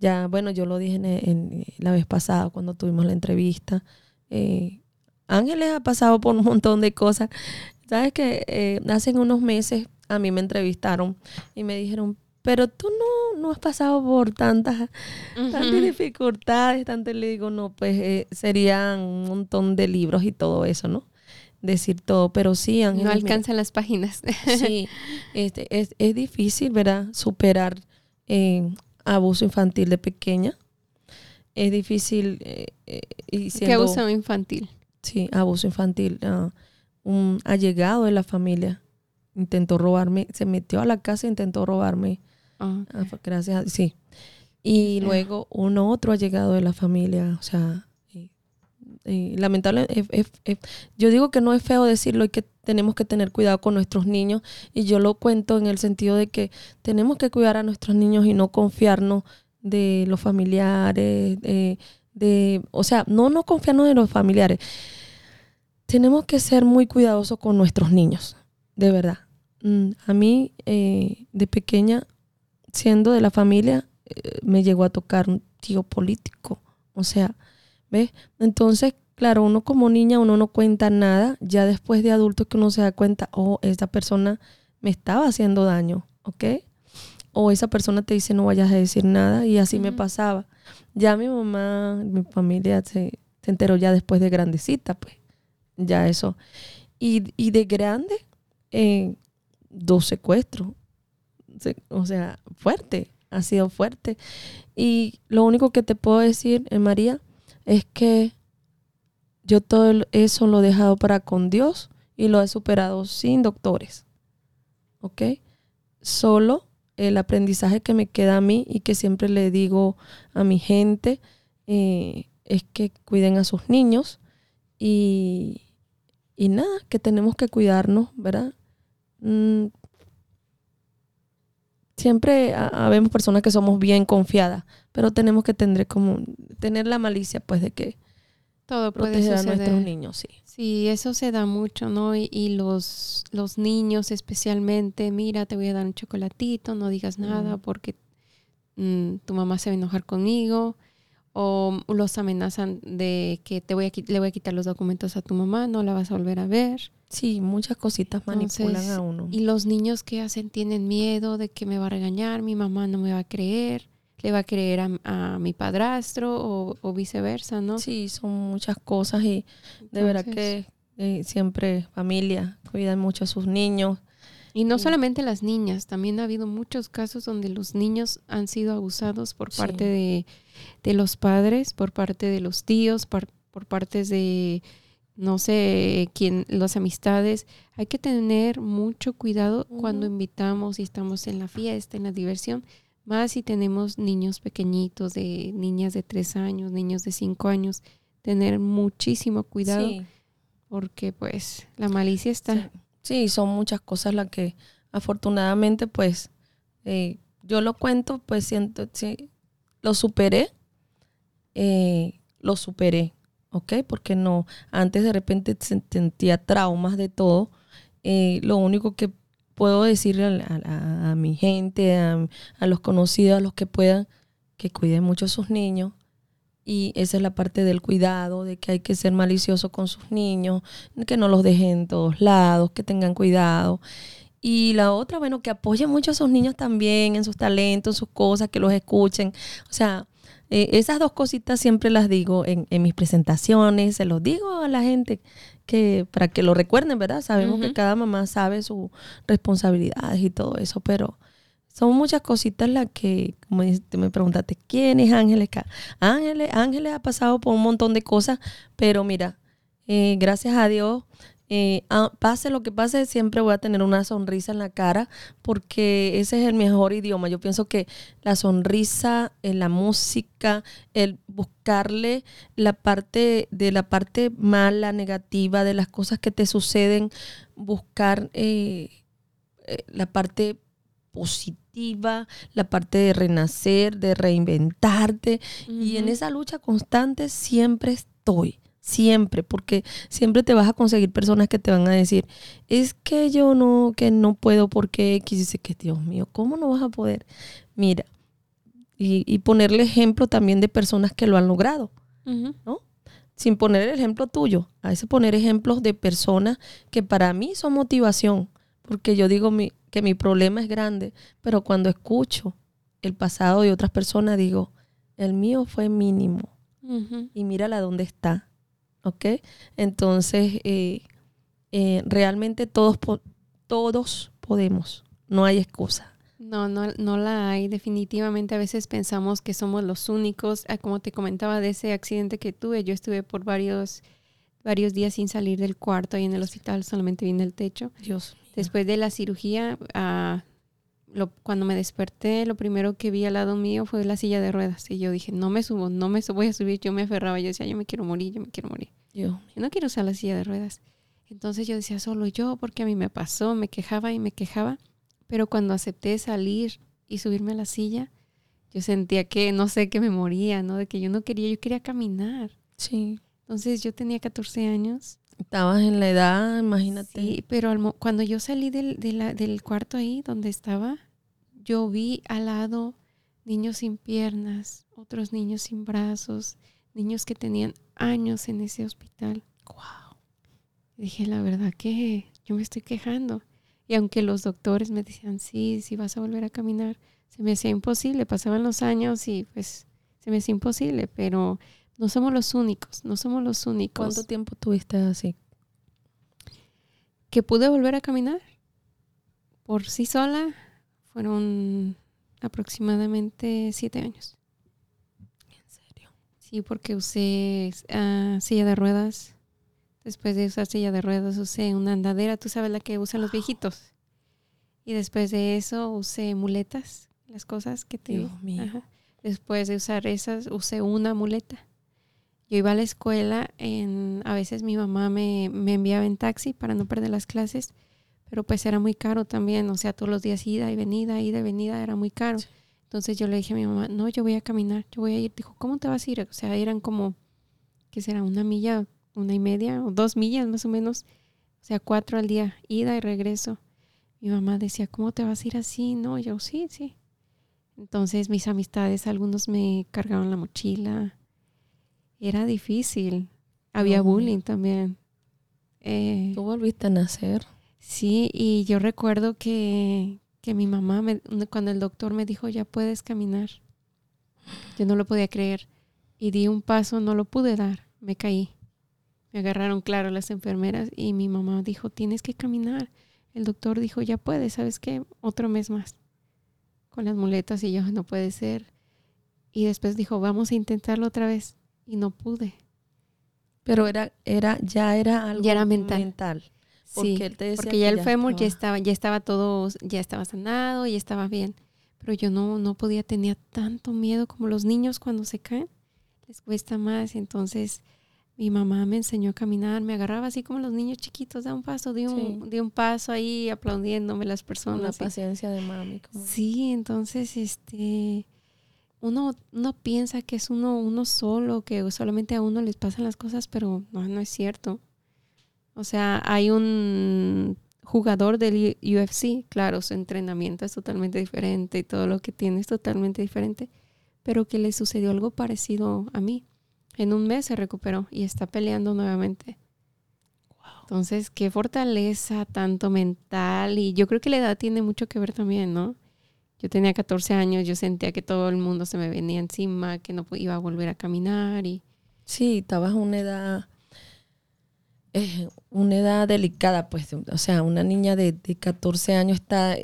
[SPEAKER 1] Ya, bueno, yo lo dije en, en la vez pasada cuando tuvimos la entrevista. Eh, Ángeles ha pasado por un montón de cosas. Sabes que eh, hace unos meses a mí me entrevistaron y me dijeron, pero tú no, no has pasado por tantas, tantas dificultades, tantas. Le digo, no, pues eh, serían un montón de libros y todo eso, ¿no? Decir todo, pero sí, Ángeles.
[SPEAKER 2] No
[SPEAKER 1] mira,
[SPEAKER 2] alcanzan las páginas.
[SPEAKER 1] Sí, este, es, es difícil, ¿verdad? Superar eh, abuso infantil de pequeña. Es difícil eh, eh, y
[SPEAKER 2] ¿Qué
[SPEAKER 1] siendo,
[SPEAKER 2] abuso infantil?
[SPEAKER 1] Sí, abuso infantil. ah, un allegado de la familia intentó robarme, se metió a la casa e intentó robarme.
[SPEAKER 2] Ah,
[SPEAKER 1] ah, gracias a sí. Y luego un otro allegado de la familia, o sea, y- y lamentablemente, es- es- es- yo digo que no es feo decirlo y que tenemos que tener cuidado con nuestros niños y yo lo cuento en el sentido de que tenemos que cuidar a nuestros niños y no confiarnos de los familiares, de, de- o sea, no no confiarnos de los familiares. Tenemos que ser muy cuidadosos con nuestros niños, de verdad. Mm, A mí, eh, de pequeña, siendo de la familia, eh, me llegó a tocar un tío político. O sea, ¿ves? Entonces, claro, uno como niña, uno no cuenta nada. Ya después de adulto que uno se da cuenta, oh, esta persona me estaba haciendo daño, ¿ok? O esa persona te dice, no vayas a decir nada. Y así me pasaba. Ya mi mamá, mi familia se, se enteró ya después de grandecita, pues. Ya eso. Y, y de grande, eh, dos secuestros. Se- O sea, fuerte, ha sido fuerte. Y lo único que te puedo decir, eh, María, es que yo todo eso lo he dejado para con Dios y lo he superado sin doctores. ¿Ok? Solo el aprendizaje que me queda a mí y que siempre le digo a mi gente eh, es que cuiden a sus niños y, y nada, que tenemos que cuidarnos, ¿verdad? Mm, siempre ha- habemos personas que somos bien confiadas, pero tenemos que tener como tener la malicia pues de que
[SPEAKER 2] todo puede
[SPEAKER 1] proteger a nuestros niños, sí.
[SPEAKER 2] Sí, eso se da mucho, ¿no? Y, y los, los niños especialmente, mira, te voy a dar un chocolatito, no digas nada porque mm, tu mamá se va a enojar conmigo. O los amenazan de que te voy a, le voy a quitar los documentos a tu mamá, no la vas a volver a ver.
[SPEAKER 1] Sí, muchas cositas manipulan
[SPEAKER 2] Entonces,
[SPEAKER 1] a uno.
[SPEAKER 2] Y los niños que hacen tienen miedo de que me va a regañar, mi mamá no me va a creer, le va a creer a, a mi padrastro o, o viceversa, ¿no?
[SPEAKER 1] Sí, son muchas cosas y de verdad que eh, siempre familia cuidan mucho a sus niños.
[SPEAKER 2] Y no
[SPEAKER 1] Sí.
[SPEAKER 2] solamente las niñas, también ha habido muchos casos donde los niños han sido abusados por
[SPEAKER 1] Sí.
[SPEAKER 2] parte de, de los padres, por parte de los tíos, por partes de, no sé, quién, las amistades. Hay que tener mucho cuidado cuando invitamos y estamos en la fiesta, en la diversión, más si tenemos niños pequeñitos, de niñas de tres años, niños de cinco años, tener muchísimo cuidado
[SPEAKER 1] Sí,
[SPEAKER 2] porque pues la malicia está.
[SPEAKER 1] sí. Sí, son muchas cosas las que afortunadamente pues eh, yo lo cuento, pues siento, sí, lo superé, eh, lo superé, ¿ok? Porque no, antes de repente se- sentía traumas de todo. Eh, lo único que puedo decirle a, mi gente, a los conocidos, a los que puedan, que cuiden mucho a sus niños. Y esa es la parte del cuidado, de que hay que ser malicioso con sus niños, que no los dejen en todos lados, que tengan cuidado. Y la otra, bueno, que apoyen mucho a sus niños también en sus talentos, en sus cosas, que los escuchen. O sea, eh, esas dos cositas siempre las digo en, en mis presentaciones, se los digo a la gente que para que lo recuerden, ¿verdad? Sabemos que cada mamá sabe sus responsabilidades y todo eso, pero son muchas cositas las que, como me preguntaste, ¿quién es Ángeles? Ángeles, Ángeles ha pasado por un montón de cosas, pero mira, eh, gracias a Dios, eh, a- pase lo que pase, siempre voy a tener una sonrisa en la cara, porque ese es el mejor idioma. Yo pienso que la sonrisa, en la música, el buscarle la parte de la parte mala, negativa, de las cosas que te suceden, buscar eh, eh, la parte positiva la parte de renacer, de reinventarte. Y en esa lucha constante siempre estoy, siempre, porque siempre te vas a conseguir personas que te van a decir, es que yo no, que no puedo porque X dice que Dios mío, ¿cómo no vas a poder? Mira, y, ponerle ejemplo también de personas que lo han logrado, ¿no? Sin poner el ejemplo tuyo, a veces poner ejemplos de personas que para mí son motivación, porque yo digo que mi problema es grande, pero cuando escucho el pasado de otras personas digo, el mío fue mínimo y mírala dónde está, ¿ok? Entonces, eh, eh, realmente todos, todos podemos, no hay excusa.
[SPEAKER 2] No, no, no la hay. Definitivamente a veces pensamos que somos los únicos. Ah, como te comentaba de ese accidente que tuve, yo estuve por varios, varios días sin salir del cuarto y en el hospital, solamente vine el techo.
[SPEAKER 1] Dios.
[SPEAKER 2] Después de la cirugía, lo, cuando me desperté, lo primero que vi al lado mío fue la silla de ruedas. Y yo dije, no me subo, no me voy a subir. Yo me aferraba, yo decía, yo me quiero morir, yo me quiero morir. Yo, yo no quiero usar la silla de ruedas. Entonces yo decía, solo yo, porque a mí me pasó, me quejaba y me quejaba. Pero cuando acepté salir y subirme a la silla, yo sentía que, no sé, que me moría, ¿no? De que yo no quería, yo quería caminar.
[SPEAKER 1] Sí.
[SPEAKER 2] Entonces yo tenía 14 años.
[SPEAKER 1] Estabas en la edad, imagínate.
[SPEAKER 2] Sí, pero cuando yo salí del, del cuarto ahí donde estaba, yo vi al lado niños sin piernas, otros niños sin brazos, niños que tenían años en ese hospital.
[SPEAKER 1] Wow.
[SPEAKER 2] Dije, la verdad que yo me estoy quejando. Y aunque los doctores me decían, sí, sí vas a volver a caminar, se me hacía imposible. Pasaban los años y pues se me hacía imposible, pero no somos los únicos, no somos los únicos.
[SPEAKER 1] ¿Cuánto tiempo tuviste así?
[SPEAKER 2] Que pude volver a caminar por sí sola fueron aproximadamente siete años.
[SPEAKER 1] ¿En serio?
[SPEAKER 2] Sí, porque usé uh, silla de ruedas Después de usar silla de ruedas usé una andadera, tú sabes la que usan los viejitos. Y después de eso usé muletas, las cosas que te...
[SPEAKER 1] Dios mío.
[SPEAKER 2] Después de usar esas usé una muleta. Yo iba a la escuela, en, a veces mi mamá me, me enviaba en taxi para no perder las clases, pero pues era muy caro también, o sea, todos los días ida y venida, ida y venida, era muy caro. Entonces yo le dije a mi mamá, no, yo voy a caminar, yo voy a ir. Dijo, ¿cómo te vas a ir? O sea, eran como, ¿qué será? Una milla, una y media o dos millas más o menos, o sea, cuatro al día, ida y regreso. Mi mamá decía, ¿cómo te vas a ir así? No, yo sí, sí. Entonces mis amistades, algunos me cargaban la mochila. Era difícil. Había bullying también.
[SPEAKER 1] Eh, ¿Tú volviste a nacer?
[SPEAKER 2] Sí, y yo recuerdo que, que mi mamá, me, cuando el doctor me dijo, ya puedes caminar, yo no lo podía creer. Y di un paso, no lo pude dar, me caí. Me agarraron, claro, las enfermeras y mi mamá dijo, tienes que caminar. El doctor dijo, ya puedes, ¿sabes qué? Otro mes más. Con las muletas y yo, no puede ser. Y después dijo, vamos a intentarlo otra vez. Y no pude.
[SPEAKER 1] Pero era, era, ya era algo
[SPEAKER 2] ya era mental.
[SPEAKER 1] Porque sí, él te decía
[SPEAKER 2] porque ya el fémur ya estaba, ya estaba todo, ya estaba sanado, ya estaba bien. Pero yo no, no podía, tenía tanto miedo como los niños cuando se caen, les cuesta más. Entonces, mi mamá me enseñó a caminar, me agarraba así como los niños chiquitos, da un paso, de un, un paso ahí aplaudiéndome las personas.
[SPEAKER 1] La paciencia de mami.
[SPEAKER 2] Sí, entonces este uno, uno piensa que es uno, uno solo, que solamente a uno les pasan las cosas, pero no, no es cierto. O sea, hay un jugador del UFC, claro, su entrenamiento es totalmente diferente y todo lo que tiene es totalmente diferente, pero que le sucedió algo parecido a mí en un mes se recuperó y está peleando nuevamente. Entonces, qué fortaleza tanto mental y yo creo que la edad tiene mucho que ver también, ¿no? Yo tenía 14 años, yo sentía que todo el mundo se me venía encima, que no iba a volver a caminar y...
[SPEAKER 1] Sí, estabas una edad, eh, una edad delicada, pues, o sea, una niña de, de 14 años está,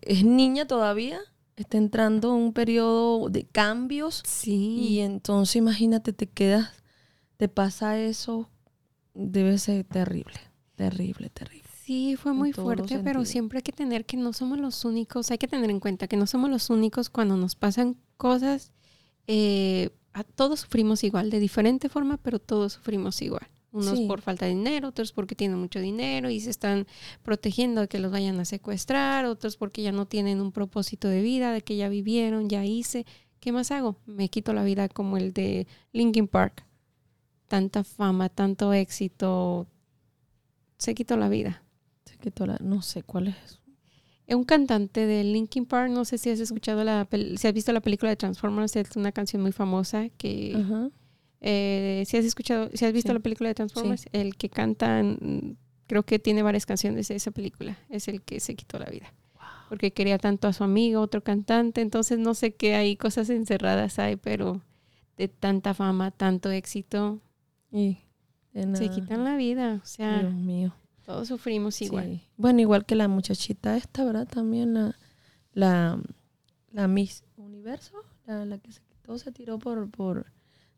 [SPEAKER 1] es niña todavía, está entrando en un periodo de cambios.
[SPEAKER 2] Sí.
[SPEAKER 1] Y entonces imagínate, te quedas, te pasa eso, debe ser terrible, terrible, terrible.
[SPEAKER 2] Sí, fue muy fuerte, pero siempre hay que tener que no somos los únicos, hay que tener en cuenta que no somos los únicos cuando nos pasan cosas, eh, a todos sufrimos igual, de diferente forma, pero todos sufrimos igual. Unos
[SPEAKER 1] Sí.
[SPEAKER 2] por falta de dinero, otros porque tienen mucho dinero y se están protegiendo de que los vayan a secuestrar, otros porque ya no tienen un propósito de vida, de que ya vivieron, ya hice. ¿Qué más hago? Me quito la vida como el de Linkin Park. Tanta fama, tanto éxito. Se quitó la vida.
[SPEAKER 1] No sé cuál es.
[SPEAKER 2] Es un cantante de Linkin Park, no sé si has escuchado la, si has visto la película de Transformers, es una canción muy famosa que
[SPEAKER 1] Ajá.
[SPEAKER 2] eh, si has escuchado, si has visto
[SPEAKER 1] Sí.
[SPEAKER 2] la película de Transformers, el que canta, en- creo que tiene varias canciones de esa película, es el que se quitó la vida. Porque quería tanto a su amigo, otro cantante, entonces no sé qué hay, cosas encerradas hay, pero de tanta fama, tanto éxito,
[SPEAKER 1] Y de
[SPEAKER 2] se quitan la vida, o sea,
[SPEAKER 1] Dios mío.
[SPEAKER 2] Todos sufrimos igual.
[SPEAKER 1] Sí. Bueno, igual que la muchachita esta, ¿verdad? También la, la, la Miss Universo, la, la que se quitó, se tiró por, por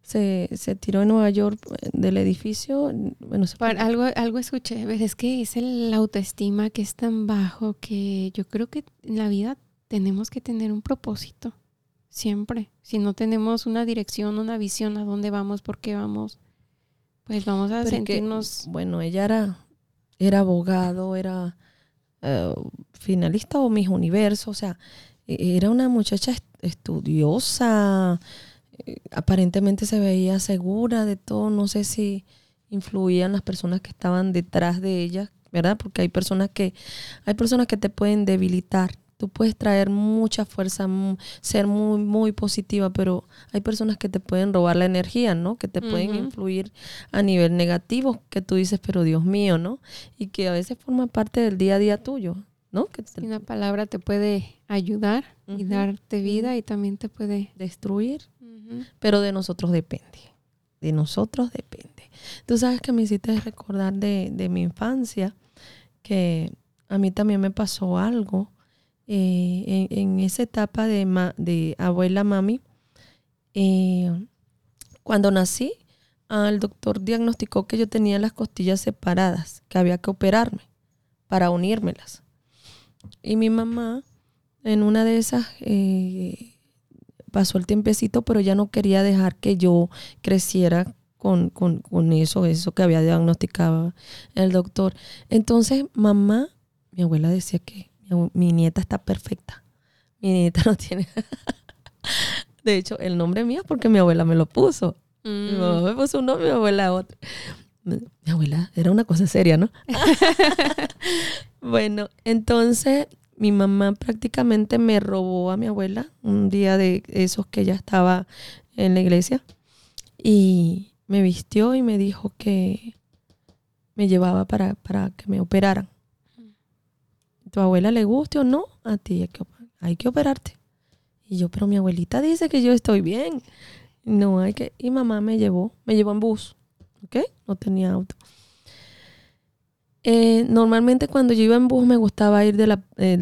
[SPEAKER 1] se, se tiró en Nueva York eh, del edificio. Bueno, se
[SPEAKER 2] Para- algo, algo escuché, ves, es que es el autoestima que es tan bajo que yo creo que en la vida tenemos que tener un propósito, siempre. Si no tenemos una dirección, una visión a dónde vamos, por qué vamos, pues vamos a
[SPEAKER 1] Pero es que,
[SPEAKER 2] sentirnos...
[SPEAKER 1] bueno, ella era, era abogado, era eh, finalista o Miss Universo, o sea, e- era una muchacha est- estudiosa, eh, aparentemente se veía segura de todo, no sé si influían las personas que estaban detrás de ella, ¿verdad? Porque hay personas que, hay personas que te pueden debilitar. Tú puedes traer mucha fuerza, ser muy, muy positiva, pero hay personas que te pueden robar la energía, ¿no? Que te pueden influir a nivel negativo, que tú dices, pero Dios mío, ¿no? Y que a veces forma parte del día a día tuyo, ¿no? Que te
[SPEAKER 2] Una palabra te puede ayudar y darte vida y también te puede...
[SPEAKER 1] destruir, pero de nosotros depende. De nosotros depende. Tú sabes que me hiciste recordar de, de mi infancia, que a mí también me pasó algo eh, en, esa etapa de, ma- de abuela mami. eh, cuando nací, el doctor diagnosticó que yo tenía las costillas separadas, que había que operarme para unírmelas. Y mi mamá, en una de esas, eh, pasó el tiempecito, pero ya no quería dejar que yo creciera con, con- con eso, eso que había diagnosticado el doctor. Entonces, mamá, mi abuela decía que mi, nieta está perfecta. Mi nieta no tiene... De hecho, el nombre mío es porque mi abuela me lo puso. Mi
[SPEAKER 2] Mm.
[SPEAKER 1] mamá me puso un nombre, mi abuela otro. Mi mi abuela era una cosa seria, ¿no? bueno, entonces mi mamá prácticamente me robó a mi abuela un día de esos que ella estaba en la iglesia y me vistió y me dijo que me llevaba para, para que me operaran. ¿Tu abuela le guste o no? A ti hay que, hay que operarte. Y yo, pero mi abuelita dice que yo estoy bien. No hay que. Y mamá me llevó, me llevó en bus, ¿ok? No tenía auto. Eh, normalmente cuando yo iba en bus me gustaba ir del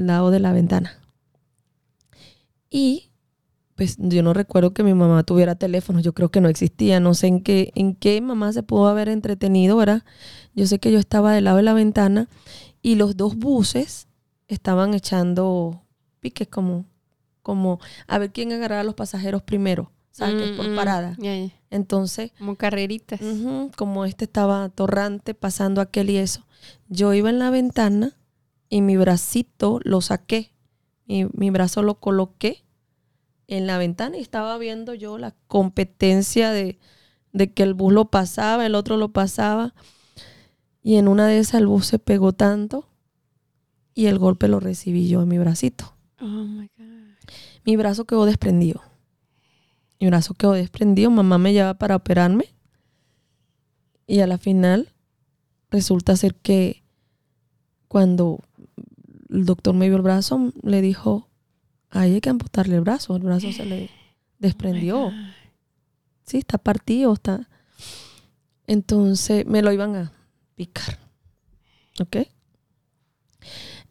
[SPEAKER 1] lado de la ventana. Y pues yo no recuerdo que mi mamá tuviera teléfono, yo creo que no existía, no sé en qué, en qué mamá se pudo haber entretenido, ¿verdad? Yo sé que yo estaba del lado de la ventana y los dos buses estaban echando piques como, como a ver quién agarraba a los pasajeros primero, ¿sabes? que es por
[SPEAKER 2] Mm, mm,
[SPEAKER 1] parada.
[SPEAKER 2] ya, ya.
[SPEAKER 1] Entonces,
[SPEAKER 2] Como carreritas.
[SPEAKER 1] Como este estaba torrante pasando aquel y eso. Yo iba en la ventana y mi bracito lo saqué. Mi, mi brazo lo coloqué en la ventana y estaba viendo yo la competencia de, de que el bus lo pasaba, el otro lo pasaba. Y en una de esas el bus se pegó tanto y el golpe lo recibí yo en mi bracito.
[SPEAKER 2] Oh my God.
[SPEAKER 1] Mi brazo quedó desprendido. Mi brazo quedó desprendido. Mamá me lleva para operarme. Y a la final resulta ser que cuando el doctor me vio el brazo, le dijo, "Ay, hay que amputarle el brazo. El brazo se le desprendió.
[SPEAKER 2] Oh my God.
[SPEAKER 1] Sí, está partido, está. Entonces me lo iban a picar. ¿Ok?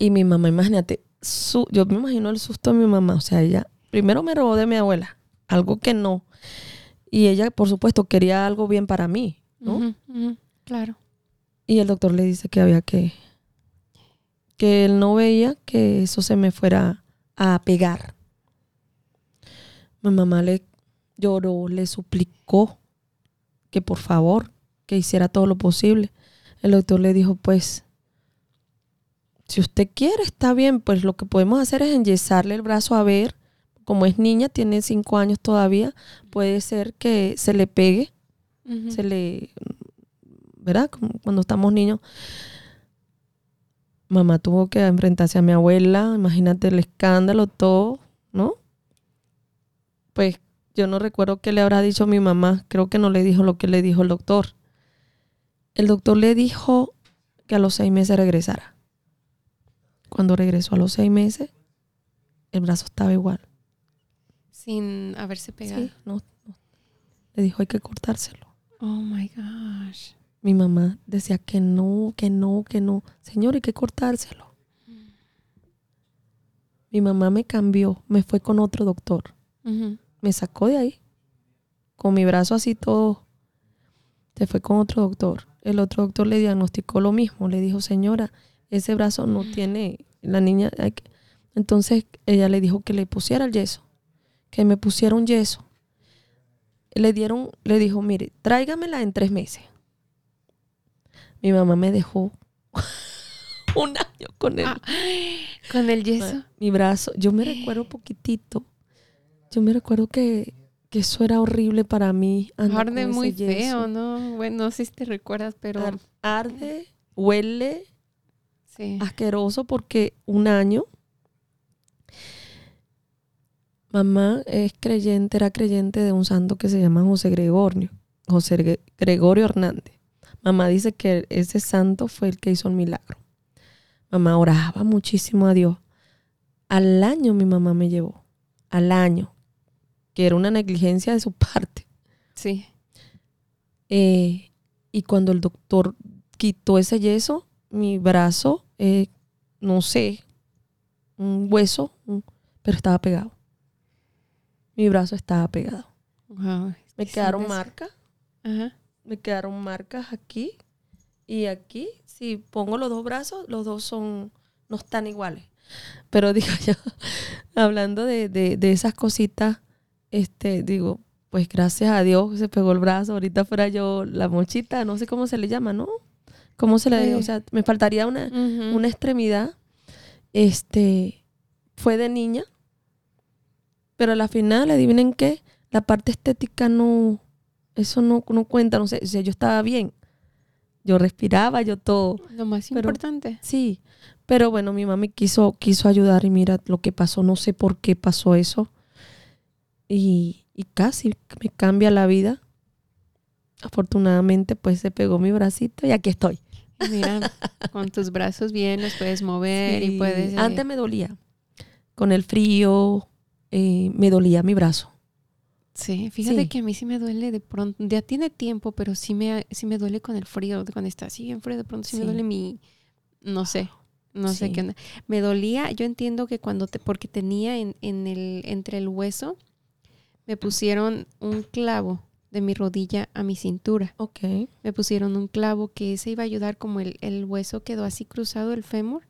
[SPEAKER 1] Y mi mamá, imagínate, su- yo me imagino el susto de mi mamá. O sea, ella primero me robó de mi abuela, algo que no. Y ella, por supuesto, quería algo bien para mí, ¿no?
[SPEAKER 2] Claro.
[SPEAKER 1] Y el doctor le dice que había que. que él no veía que eso se me fuera a pegar. Mi mamá le lloró, le suplicó que por favor, que hiciera todo lo posible. El doctor le dijo, pues, si usted quiere, está bien, pues lo que podemos hacer es enyesarle el brazo a ver, como es niña, tiene cinco años todavía, puede ser que se le pegue, se le, ¿verdad? Como cuando estamos niños. Mamá tuvo que enfrentarse a mi abuela, imagínate el escándalo, todo, ¿no? Pues yo no recuerdo qué le habrá dicho mi mamá, creo que no le dijo lo que le dijo el doctor. El doctor le dijo que a los seis meses regresara. Cuando regresó a los seis meses, el brazo estaba igual.
[SPEAKER 2] Sin haberse pegado.
[SPEAKER 1] Sí, no, no. Le dijo hay que cortárselo.
[SPEAKER 2] Oh my gosh.
[SPEAKER 1] Mi mamá decía que no, que no, que no. Señor, hay que cortárselo. Mi mamá me cambió, me fue con otro doctor. Me sacó de ahí. Con mi brazo así todo. Se fue con otro doctor. El otro doctor le diagnosticó lo mismo. Le dijo, señora, ese brazo no tiene, la niña, hay que-". entonces ella le dijo que le pusiera el yeso, que me pusiera un yeso. Le dieron, le dijo, mire, tráigamela en tres meses. Mi mamá me dejó un año con él.
[SPEAKER 2] Ah, Con el yeso.
[SPEAKER 1] Mi brazo, yo me recuerdo poquitito. Yo me recuerdo que, que eso era horrible para mí.
[SPEAKER 2] Arde muy
[SPEAKER 1] yeso.
[SPEAKER 2] feo, ¿no? Bueno, no sé si te recuerdas, pero
[SPEAKER 1] Ar- Arde, huele,
[SPEAKER 2] sí.
[SPEAKER 1] asqueroso porque un año mamá es creyente, era creyente de un santo que se llama José Gregorio, José Gre- Gregorio Hernández. Mamá dice que ese santo fue el que hizo el milagro. Mamá oraba muchísimo a Dios. Al año mi mamá me llevó, al año, que era una negligencia de su parte.
[SPEAKER 2] Sí.
[SPEAKER 1] Eh, y cuando el doctor quitó ese yeso, mi brazo, eh, no sé, un hueso, pero estaba pegado. Mi brazo estaba pegado.
[SPEAKER 2] Wow.
[SPEAKER 1] Me quedaron marcas,
[SPEAKER 2] Ajá.
[SPEAKER 1] me quedaron marcas aquí y aquí. Si pongo los dos brazos, los dos son, no están iguales. Pero digo yo, hablando de, de- de esas cositas, este, digo, pues gracias a Dios se pegó el brazo. Ahorita fuera yo la mochita, no sé cómo se le llama, ¿no? ¿Cómo se le
[SPEAKER 2] Sí.
[SPEAKER 1] O sea, me faltaría una, una extremidad. Este, fue de niña. Pero a la final, adivinen qué, la parte estética no, eso no, no cuenta, no sé, o sea, yo estaba bien. Yo respiraba, yo todo.
[SPEAKER 2] Lo más
[SPEAKER 1] pero-
[SPEAKER 2] importante.
[SPEAKER 1] Sí, pero bueno, mi mami quiso, quiso ayudar y mira lo que pasó, no sé por qué pasó eso. Y, y casi me cambia la vida. Afortunadamente, pues se pegó mi bracito y aquí estoy.
[SPEAKER 2] Mira, con tus brazos bien los puedes mover
[SPEAKER 1] Sí,
[SPEAKER 2] y puedes. eh,
[SPEAKER 1] Antes me dolía. Con el frío, eh, me dolía mi brazo.
[SPEAKER 2] Sí, fíjate
[SPEAKER 1] Sí.
[SPEAKER 2] que a mí sí me duele de pronto. Ya tiene tiempo, pero sí me, sí me duele con el frío. Cuando está así bien frío, de pronto sí, me duele mi. No sé. No sé qué onda. Me dolía, yo entiendo que cuando te. Porque tenía en, en el, entre el hueso, me pusieron un clavo de mi rodilla a mi cintura.
[SPEAKER 1] Ok.
[SPEAKER 2] Me pusieron un clavo que ese iba a ayudar como el, el hueso quedó así cruzado el fémur.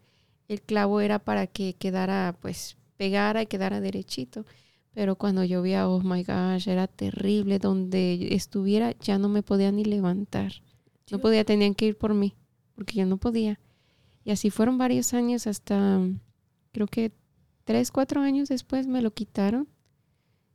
[SPEAKER 2] El clavo era para que quedara, pues, pegara y quedara derechito. Pero cuando llovía, oh my gosh, era terrible. Donde estuviera ya no me podía ni levantar. No podía, tenían que ir por mí, porque yo no podía. Y así fueron varios años hasta, creo que tres, cuatro años después me lo quitaron.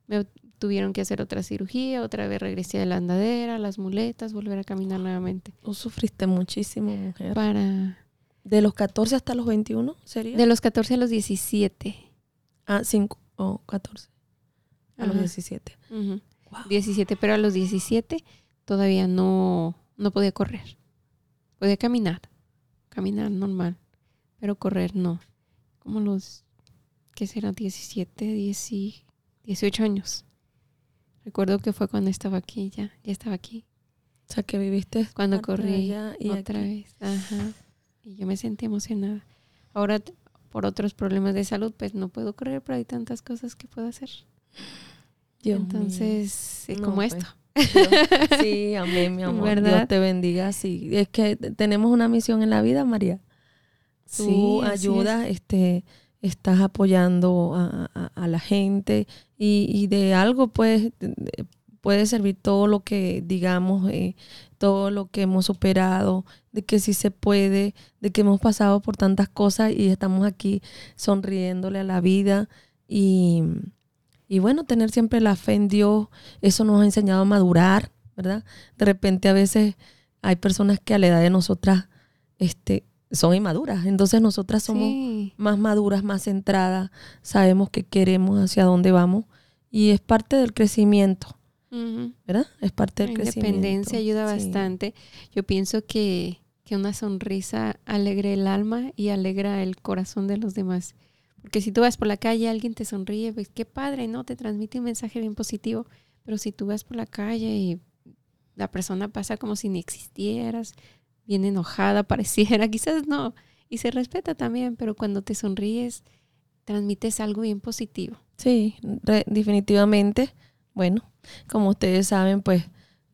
[SPEAKER 2] Me tuvieron que hacer otra cirugía, otra vez regresé a la andadera, las muletas, volver a caminar nuevamente.
[SPEAKER 1] Tú sufriste muchísimo, mujer.
[SPEAKER 2] Para...
[SPEAKER 1] De los 14 hasta los 21, ¿sería?
[SPEAKER 2] De los 14 a los 17.
[SPEAKER 1] Ah, 5 o 14. A los
[SPEAKER 2] Ajá.
[SPEAKER 1] 17.
[SPEAKER 2] Ujú.
[SPEAKER 1] Wow.
[SPEAKER 2] 17, pero a los 17 todavía no, no podía correr. Podía caminar, caminar normal, pero correr no. Como los, ¿qué será? 17, 10, 18 años. Recuerdo que fue cuando estaba aquí ya, ya estaba aquí.
[SPEAKER 1] O sea, que viviste
[SPEAKER 2] Cuando corrí
[SPEAKER 1] y
[SPEAKER 2] otra
[SPEAKER 1] aquí.
[SPEAKER 2] vez. Ajá. Y yo me sentí emocionada. Ahora, por otros problemas de salud, pues no puedo correr, pero hay tantas cosas que puedo hacer.
[SPEAKER 1] Dios mío.
[SPEAKER 2] Entonces,
[SPEAKER 1] No,
[SPEAKER 2] como
[SPEAKER 1] pues.
[SPEAKER 2] esto.
[SPEAKER 1] Dios- sí, amén, mi amor.
[SPEAKER 2] ¿Verdad?
[SPEAKER 1] Dios te bendiga. Sí, es que tenemos una misión en la vida, María. Tú
[SPEAKER 2] Sí, es.
[SPEAKER 1] ayudas, este, estás apoyando a, a- la gente y, y de algo, pues, de- de- puede servir todo lo que digamos, eh, todo lo que hemos superado, de que sí se puede, de que hemos pasado por tantas cosas y estamos aquí sonriéndole a la vida y, y bueno, tener siempre la fe en Dios, eso nos ha enseñado a madurar, ¿verdad? De repente a veces hay personas que a la edad de nosotras este, son inmaduras, entonces nosotras somos más maduras, más centradas, sabemos qué queremos, hacia dónde vamos y es parte del crecimiento. ¿Verdad? Es parte del
[SPEAKER 2] La
[SPEAKER 1] crecimiento.
[SPEAKER 2] independencia ayuda bastante. Yo pienso que, que una sonrisa alegre el alma y alegra el corazón de los demás. Porque si tú vas por la calle, alguien te sonríe, pues qué padre, ¿no? Te transmite un mensaje bien positivo. Pero si tú vas por la calle y la persona pasa como si ni existieras, bien enojada, pareciera, quizás no. Y se respeta también, pero cuando te sonríes, transmites algo bien positivo.
[SPEAKER 1] Sí, definitivamente. Bueno, como ustedes saben, pues,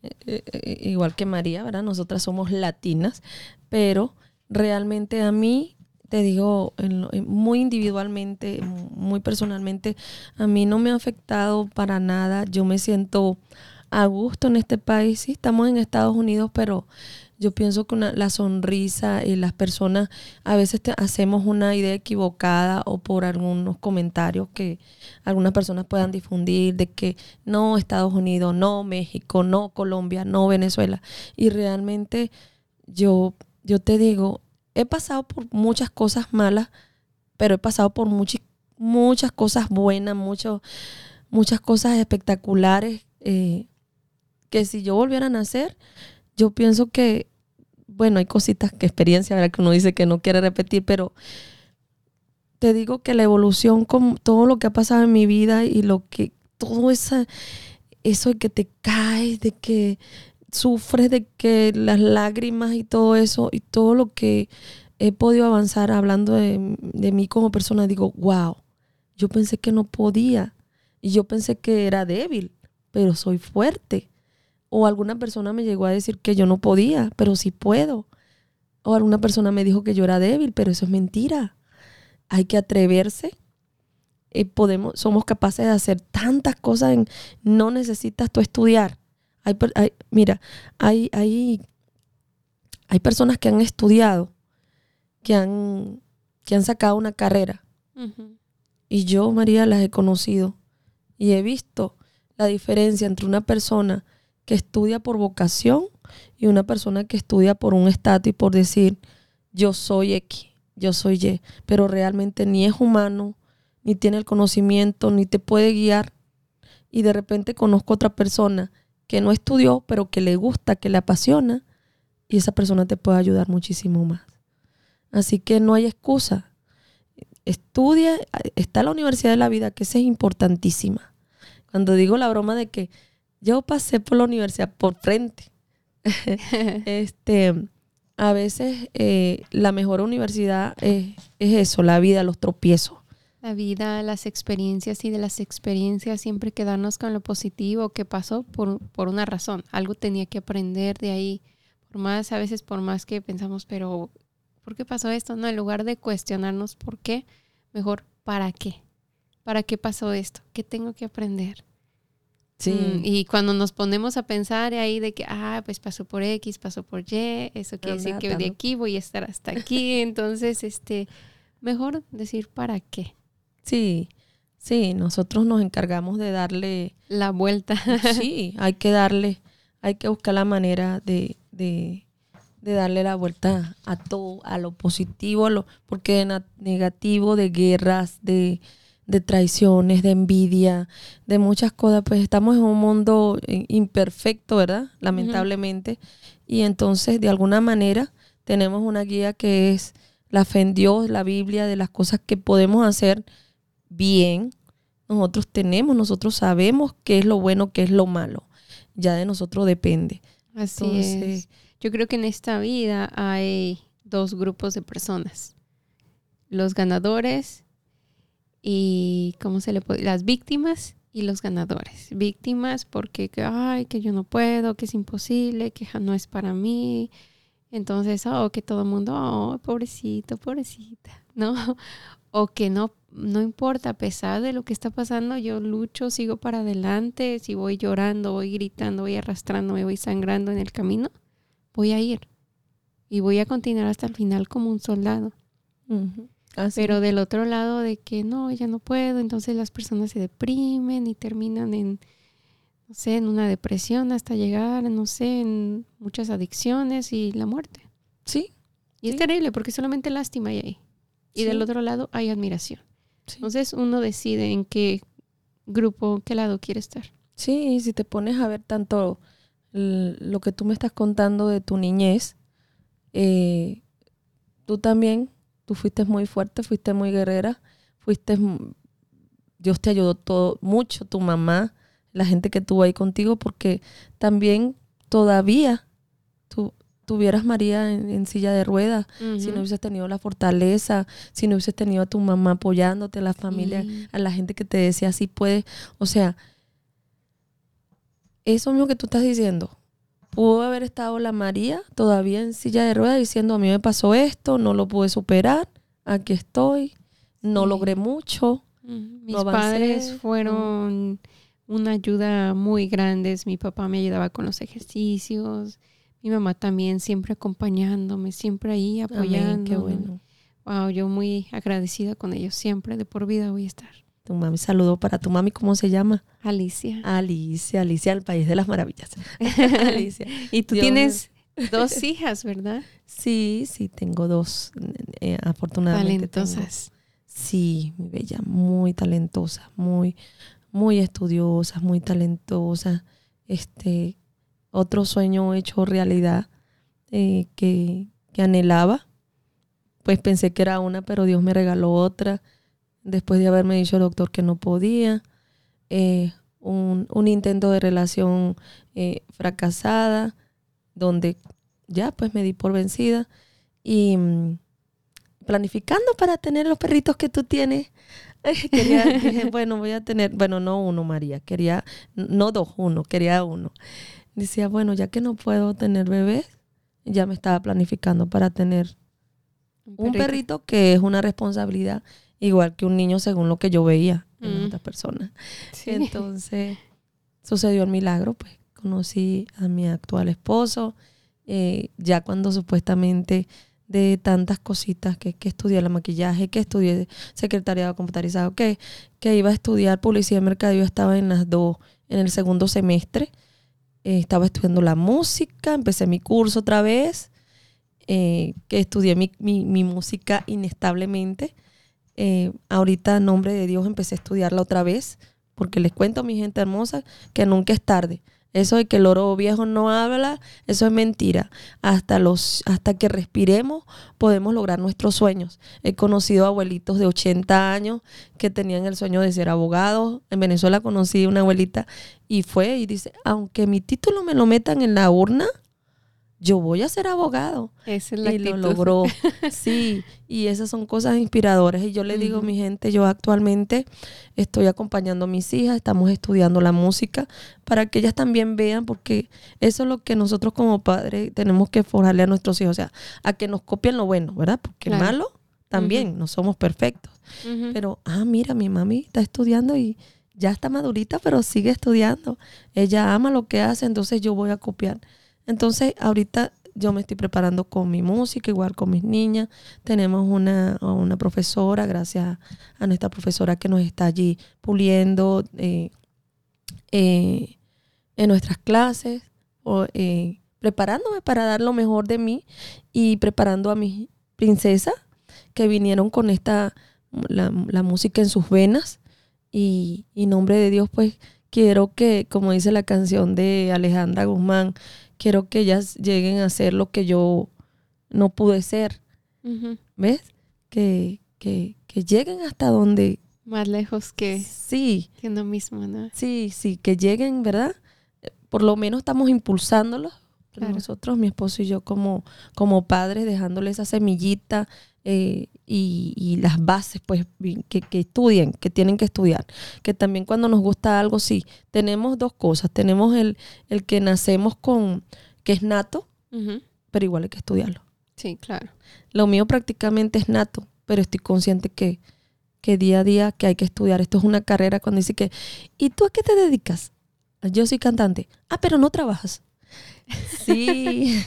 [SPEAKER 1] eh, eh, eh, igual que María, ¿verdad? Nosotras somos latinas, pero realmente a mí, te digo, muy individualmente, muy personalmente, a mí no me ha afectado para nada. Yo me siento a gusto en este país. Sí, estamos en Estados Unidos, pero yo pienso que la sonrisa y las personas a veces hacemos una idea equivocada o por algunos comentarios que algunas personas puedan difundir de que no Estados Unidos, no México, no Colombia, no Venezuela. Y realmente yo, yo te digo, he pasado por muchas cosas malas, pero he pasado por muchas, muchas cosas buenas, mucho, muchas cosas espectaculares. Eh, que si yo volviera a nacer, yo pienso que bueno, hay cositas que experiencia, ¿verdad? Que uno dice que no quiere repetir, pero te digo que la evolución con todo lo que ha pasado en mi vida y lo que, todo esa, eso de que te caes, de que sufres, de que las lágrimas y todo eso, y todo lo que he podido avanzar hablando de, de mí como persona, digo, wow, yo pensé que no podía y yo pensé que era débil, pero soy fuerte. O alguna persona me llegó a decir que yo no podía, pero sí puedo. O alguna persona me dijo que yo era débil, pero eso es mentira. Hay que atreverse. Y podemos, somos capaces de hacer tantas cosas. En, no necesitas tú estudiar. Hay, mira, hay, hay, hay personas que han estudiado, que han, que han sacado una carrera. Y yo, María, las he conocido. Y he visto la diferencia entre una persona que estudia por vocación y una persona que estudia por un estatus y por decir, yo soy X, yo soy Y, pero realmente ni es humano, ni tiene el conocimiento, ni te puede guiar. Y de repente conozco otra persona que no estudió, pero que le gusta, que le apasiona, y esa persona te puede ayudar muchísimo más. Así que no hay excusa. Estudia, está la Universidad de la Vida, que esa es importantísima. Cuando digo la broma de que yo pasé por la universidad por frente. este, a veces eh, la mejor universidad es, eso, la vida, los tropiezos.
[SPEAKER 2] La vida, las experiencias y de las experiencias siempre quedarnos con lo positivo que pasó por, por una razón. Algo tenía que aprender de ahí. Por más, a veces por más que pensamos, pero ¿por qué pasó esto? No, en lugar de cuestionarnos por qué, mejor ¿para qué? ¿Para qué pasó esto? ¿Qué tengo que aprender? Mm, y cuando nos ponemos a pensar ahí de que, ah, pues pasó por X, pasó por Y, eso quiere decir que de aquí voy a estar hasta aquí. Entonces, este, mejor decir para qué.
[SPEAKER 1] Sí, sí, nosotros nos encargamos de darle
[SPEAKER 2] la vuelta.
[SPEAKER 1] Sí, hay que darle, hay que buscar la manera de, de, de darle la vuelta a todo, a lo positivo, a lo, porque de negativo, de guerras, de de traiciones, de envidia, de muchas cosas, pues estamos en un mundo eh, imperfecto, ¿verdad? Lamentablemente. Y entonces, de alguna manera, tenemos una guía que es la fe en Dios, la Biblia, de las cosas que podemos hacer bien. Nosotros tenemos, nosotros sabemos qué es lo bueno, qué es lo malo. Ya de nosotros depende.
[SPEAKER 2] Así es. Yo creo que en esta vida hay dos grupos de personas. Los ganadores y cómo se le puede, las víctimas y los ganadores. Víctimas porque, ay, que yo no puedo, que es imposible, que no es para mí. Entonces, oh, que todo el mundo, oh, pobrecito, pobrecita, ¿no? O que no, no importa, a pesar de lo que está pasando, yo lucho, sigo para adelante, si voy llorando, voy gritando, voy arrastrando, me voy sangrando en el camino, voy a ir. Y voy a continuar hasta el final como un soldado. Pero del otro lado de que no, ya no puedo, entonces las personas se deprimen y terminan en, no sé, en una depresión hasta llegar, no sé, en muchas adicciones y la muerte.
[SPEAKER 1] Sí.
[SPEAKER 2] Y es terrible porque solamente lástima hay ahí. Y del otro lado hay admiración. Entonces uno decide en qué grupo, qué lado quiere estar.
[SPEAKER 1] Sí, si te pones a ver tanto lo que tú me estás contando de tu niñez, eh, tú también, tú fuiste muy fuerte, fuiste muy guerrera, fuiste, Dios te ayudó todo, mucho, tu mamá, la gente que estuvo ahí contigo, porque también todavía tú, tuvieras María en, silla de ruedas, si no hubieses tenido la fortaleza, si no hubieses tenido a tu mamá apoyándote, a la familia, a la gente que te decía así puedes, o sea, eso mismo que tú estás diciendo, pudo haber estado la María todavía en silla de ruedas diciendo a mí me pasó esto, no lo pude superar, aquí estoy, no logré mucho.
[SPEAKER 2] Mis padres fueron una ayuda muy grande, mi papá me ayudaba con los ejercicios, mi mamá también siempre acompañándome, siempre ahí apoyando. Qué bueno. Wow, yo muy agradecida con ellos, siempre de por vida voy a estar.
[SPEAKER 1] Tu mami, saludo para tu mami, ¿cómo se llama?
[SPEAKER 2] Alicia.
[SPEAKER 1] Alicia, Alicia, el país de las maravillas.
[SPEAKER 2] Alicia. y tú tienes dos hijas, ¿verdad?
[SPEAKER 1] Sí, sí, tengo dos, eh, afortunadamente.
[SPEAKER 2] Talentosas.
[SPEAKER 1] sí, mi bella, muy talentosa, muy, muy estudiosa, muy talentosa. Este, otro sueño hecho realidad eh, que, anhelaba. Pues pensé que era una, pero Dios me regaló otra. Después de haberme dicho el doctor que no podía. Eh, un, intento de relación eh, fracasada, donde ya pues me di por vencida. Y mm, planificando para tener los perritos que tú tienes. quería, dije, bueno, voy a tener, bueno, no uno, María, quería, no dos, uno, quería uno decía, bueno, ya que no puedo tener bebés, ya me estaba planificando para tener un perrito, que es una responsabilidad igual que un niño según lo que yo veía en mm. otras personas. Entonces sucedió el milagro, pues conocí a mi actual esposo, eh, ya cuando supuestamente de tantas cositas que, que estudié la maquillaje, que estudié secretariado computarizado, que, que iba a estudiar publicidad y mercadeo, estaba en las dos, en el segundo semestre eh, estaba estudiando la música, empecé mi curso otra vez, eh, que estudié mi, música inestablemente. Eh, ahorita, en nombre de Dios, empecé a estudiarla otra vez, porque les cuento a mi gente hermosa que nunca es tarde. Eso de que el oro viejo no habla, eso es mentira. Hasta, los, hasta que respiremos podemos lograr nuestros sueños. He conocido abuelitos de 80 años que tenían el sueño de ser abogados. En Venezuela conocí una abuelita y fue y dice, aunque mi título me lo metan en la urna, yo voy a ser abogado.
[SPEAKER 2] Esa es la
[SPEAKER 1] y lo logró. Sí, y esas son cosas inspiradoras. Y yo le digo a mi gente, yo actualmente estoy acompañando a mis hijas, estamos estudiando la música para que ellas también vean, porque eso es lo que nosotros como padres tenemos que forjarle a nuestros hijos, o sea, a que nos copien lo bueno, ¿verdad? Porque malo también, no somos perfectos. Pero, ah, mira, mi mami está estudiando y ya está madurita, pero sigue estudiando. Ella ama lo que hace, entonces yo voy a copiar. Entonces, ahorita yo me estoy preparando con mi música, igual con mis niñas. Tenemos una, una profesora, gracias a nuestra profesora que nos está allí puliendo eh, eh, en nuestras clases, o, eh, preparándome para dar lo mejor de mí y preparando a mis princesas que vinieron con esta, la, música en sus venas. Y, en nombre de Dios, pues quiero que, como dice la canción de Alejandra Guzmán, quiero que ellas lleguen a ser lo que yo no pude ser. ¿Ves? Que, que, que, lleguen hasta donde...
[SPEAKER 2] Más lejos que...
[SPEAKER 1] Sí.
[SPEAKER 2] Que no mismo, ¿no?
[SPEAKER 1] Sí, sí, que lleguen, ¿verdad? Por lo menos estamos impulsándolos. Nosotros, mi esposo y yo como, como padres, dejándole esa semillita eh, y, las bases, pues, que, que, estudien, que tienen que estudiar. Que también cuando nos gusta algo, sí, tenemos dos cosas. Tenemos el, el que nacemos con, que es nato, pero igual hay que estudiarlo.
[SPEAKER 2] Sí, claro.
[SPEAKER 1] Lo mío prácticamente es nato, pero estoy consciente que, que día a día que hay que estudiar. Esto es una carrera cuando dice que, ¿y tú a qué te dedicas? Yo soy cantante. Ah, pero no trabajas. Sí,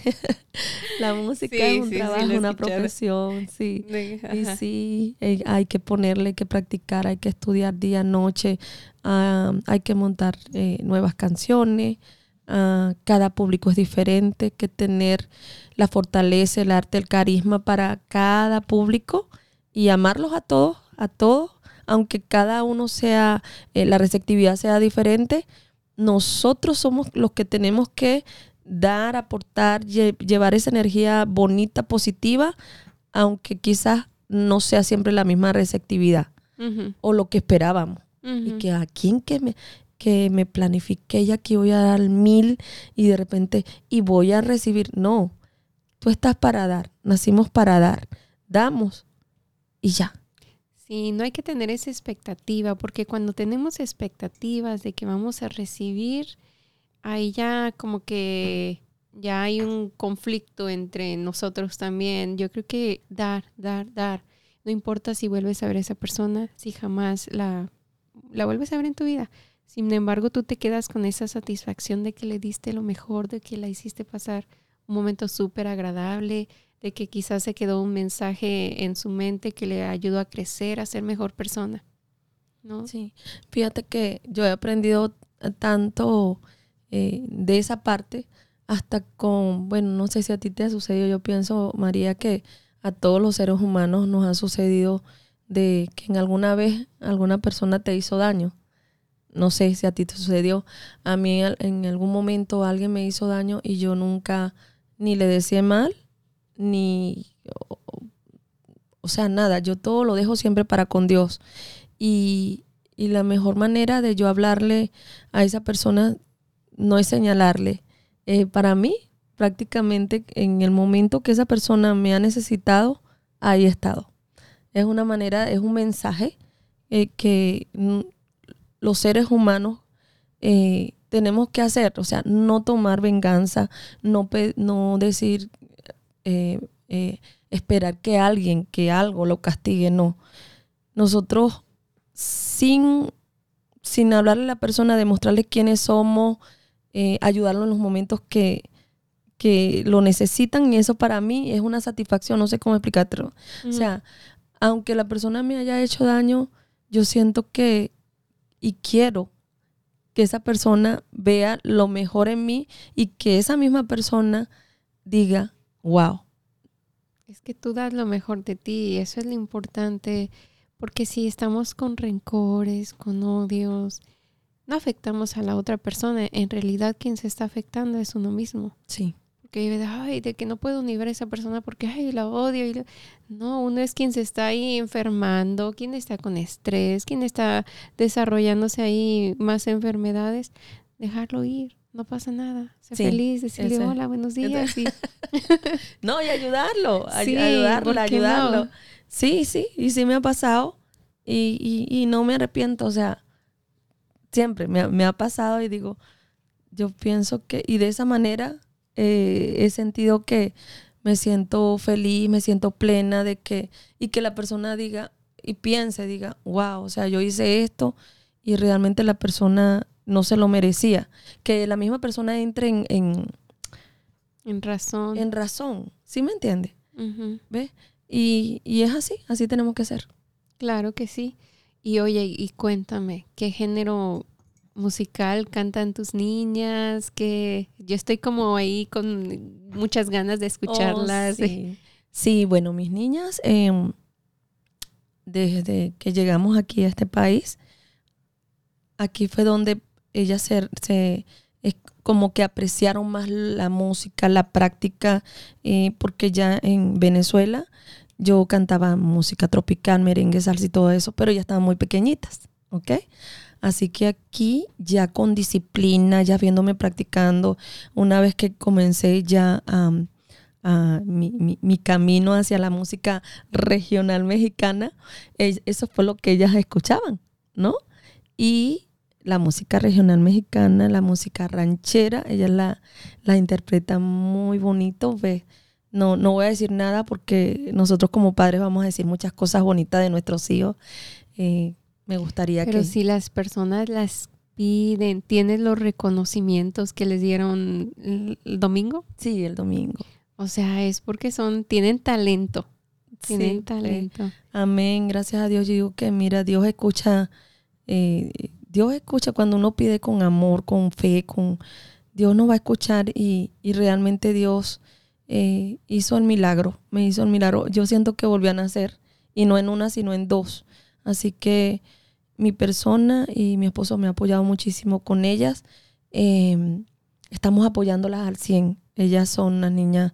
[SPEAKER 1] la música es un trabajo, una profesión, sí. Y sí, eh, hay que ponerle, hay que practicar, hay que estudiar día, noche, ah, hay que montar eh, nuevas canciones. Ah, cada público es diferente, que tener la fortaleza, el arte, el carisma para cada público y amarlos a todos, a todos, aunque cada uno sea, eh, la receptividad sea diferente, nosotros somos los que tenemos que dar, aportar, llevar esa energía bonita, positiva, aunque quizás no sea siempre la misma receptividad o lo que esperábamos. Y que a quien que me, que me planifique ya que voy a dar mil y de repente y voy a recibir. No, tú estás para dar, nacimos para dar, damos y ya.
[SPEAKER 2] Sí, no hay que tener esa expectativa, porque cuando tenemos expectativas de que vamos a recibir, ahí ya como que ya hay un conflicto entre nosotros también. Yo creo que dar, dar, dar. No importa si vuelves a ver a esa persona, si jamás la, la vuelves a ver en tu vida. Sin embargo, tú te quedas con esa satisfacción de que le diste lo mejor, de que la hiciste pasar un momento súper agradable, de que quizás se quedó un mensaje en su mente que le ayudó a crecer, a ser mejor persona. ¿no?
[SPEAKER 1] Sí, fíjate que yo he aprendido tanto eh, de esa parte, hasta con, bueno, no sé si a ti te ha sucedido, yo pienso, María, que a todos los seres humanos nos ha sucedido de que en alguna vez alguna persona te hizo daño. No sé si a ti te sucedió. A mí en algún momento alguien me hizo daño y yo nunca ni le decía mal, ni, o, sea, nada. Yo todo lo dejo siempre para con Dios. Y, y la mejor manera de yo hablarle a esa persona no es señalarle. Eh, para mí, prácticamente en el momento que esa persona me ha necesitado, ahí he estado. Es una manera, es un mensaje eh, que los seres humanos eh, tenemos que hacer. O sea, no tomar venganza, no, no decir, esperar que alguien, que algo lo castigue, no. Nosotros, sin, sin hablarle a la persona, demostrarle quiénes somos, eh, ayudarlo en los momentos que, lo necesitan y eso para mí es una satisfacción, no sé cómo explicártelo. O sea, aunque la persona me haya hecho daño, yo siento que y quiero que esa persona vea lo mejor en mí y que esa misma persona diga, wow.
[SPEAKER 2] Es que tú das lo mejor de ti y eso es lo importante, porque si estamos con rencores, con odios, no afectamos a la otra persona. En realidad quien se está afectando es uno mismo.
[SPEAKER 1] Sí.
[SPEAKER 2] Porque de, ay, de que no puedo ni ver a esa persona porque, ay, la odio. Y No, uno es quien se está ahí enfermando, quien está con estrés, quien está desarrollándose ahí más enfermedades. Dejarlo ir, no pasa nada. Ser feliz, decirle hola, buenos días. Y...
[SPEAKER 1] no, y ayudarlo, ayudarlo, ayudarlo. Sí, sí, y sí me ha pasado y, y, y no me arrepiento, o sea, siempre me, ha pasado y digo, yo pienso que, y de esa manera eh, he sentido que me siento feliz, me siento plena de que, y que la persona diga y piense, diga, wow, o sea, yo hice esto y realmente la persona no se lo merecía. Que la misma persona entre en...
[SPEAKER 2] En, razón.
[SPEAKER 1] En razón, ¿sí me entiende? ¿Ves? Y, y es así, así tenemos que ser.
[SPEAKER 2] Claro que sí. Y oye, y cuéntame, ¿qué género musical cantan tus niñas? Que yo estoy como ahí con muchas ganas de escucharlas.
[SPEAKER 1] Oh, sí. bueno, mis niñas, em, desde que llegamos aquí a este país, aquí fue donde ellas se, se como que apreciaron más la música, la práctica, eh, porque ya en Venezuela yo cantaba música tropical, merengue, salsa y todo eso, pero ya estaban muy pequeñitas, ¿ok? Así que aquí ya con disciplina, ya viéndome practicando, una vez que comencé ya a mi, camino hacia la música regional mexicana, eso fue lo que ellas escuchaban, ¿no? Y la música regional mexicana, la música ranchera, ella la, la interpreta muy bonito, ve no, no voy a decir nada porque nosotros como padres vamos a decir muchas cosas bonitas de nuestros hijos. eh, me gustaría
[SPEAKER 2] Pero
[SPEAKER 1] que...
[SPEAKER 2] si las personas las piden, ¿tienes los reconocimientos que les dieron el, el domingo?
[SPEAKER 1] Sí, el domingo.
[SPEAKER 2] O sea, es porque son, tienen talento. Tienen
[SPEAKER 1] Sí,
[SPEAKER 2] talento.
[SPEAKER 1] Amén, gracias a Dios. Yo digo que, mira, Dios escucha, eh, Dios escucha cuando uno pide con amor, con fe, con Dios nos va a escuchar y, y realmente Dios eh, hizo el milagro, me hizo el milagro. Yo siento que volví a nacer y no en una, sino en dos. Así que mi persona y mi esposo me han apoyado muchísimo con ellas. Eh, estamos apoyándolas al 100. Ellas son unas niñas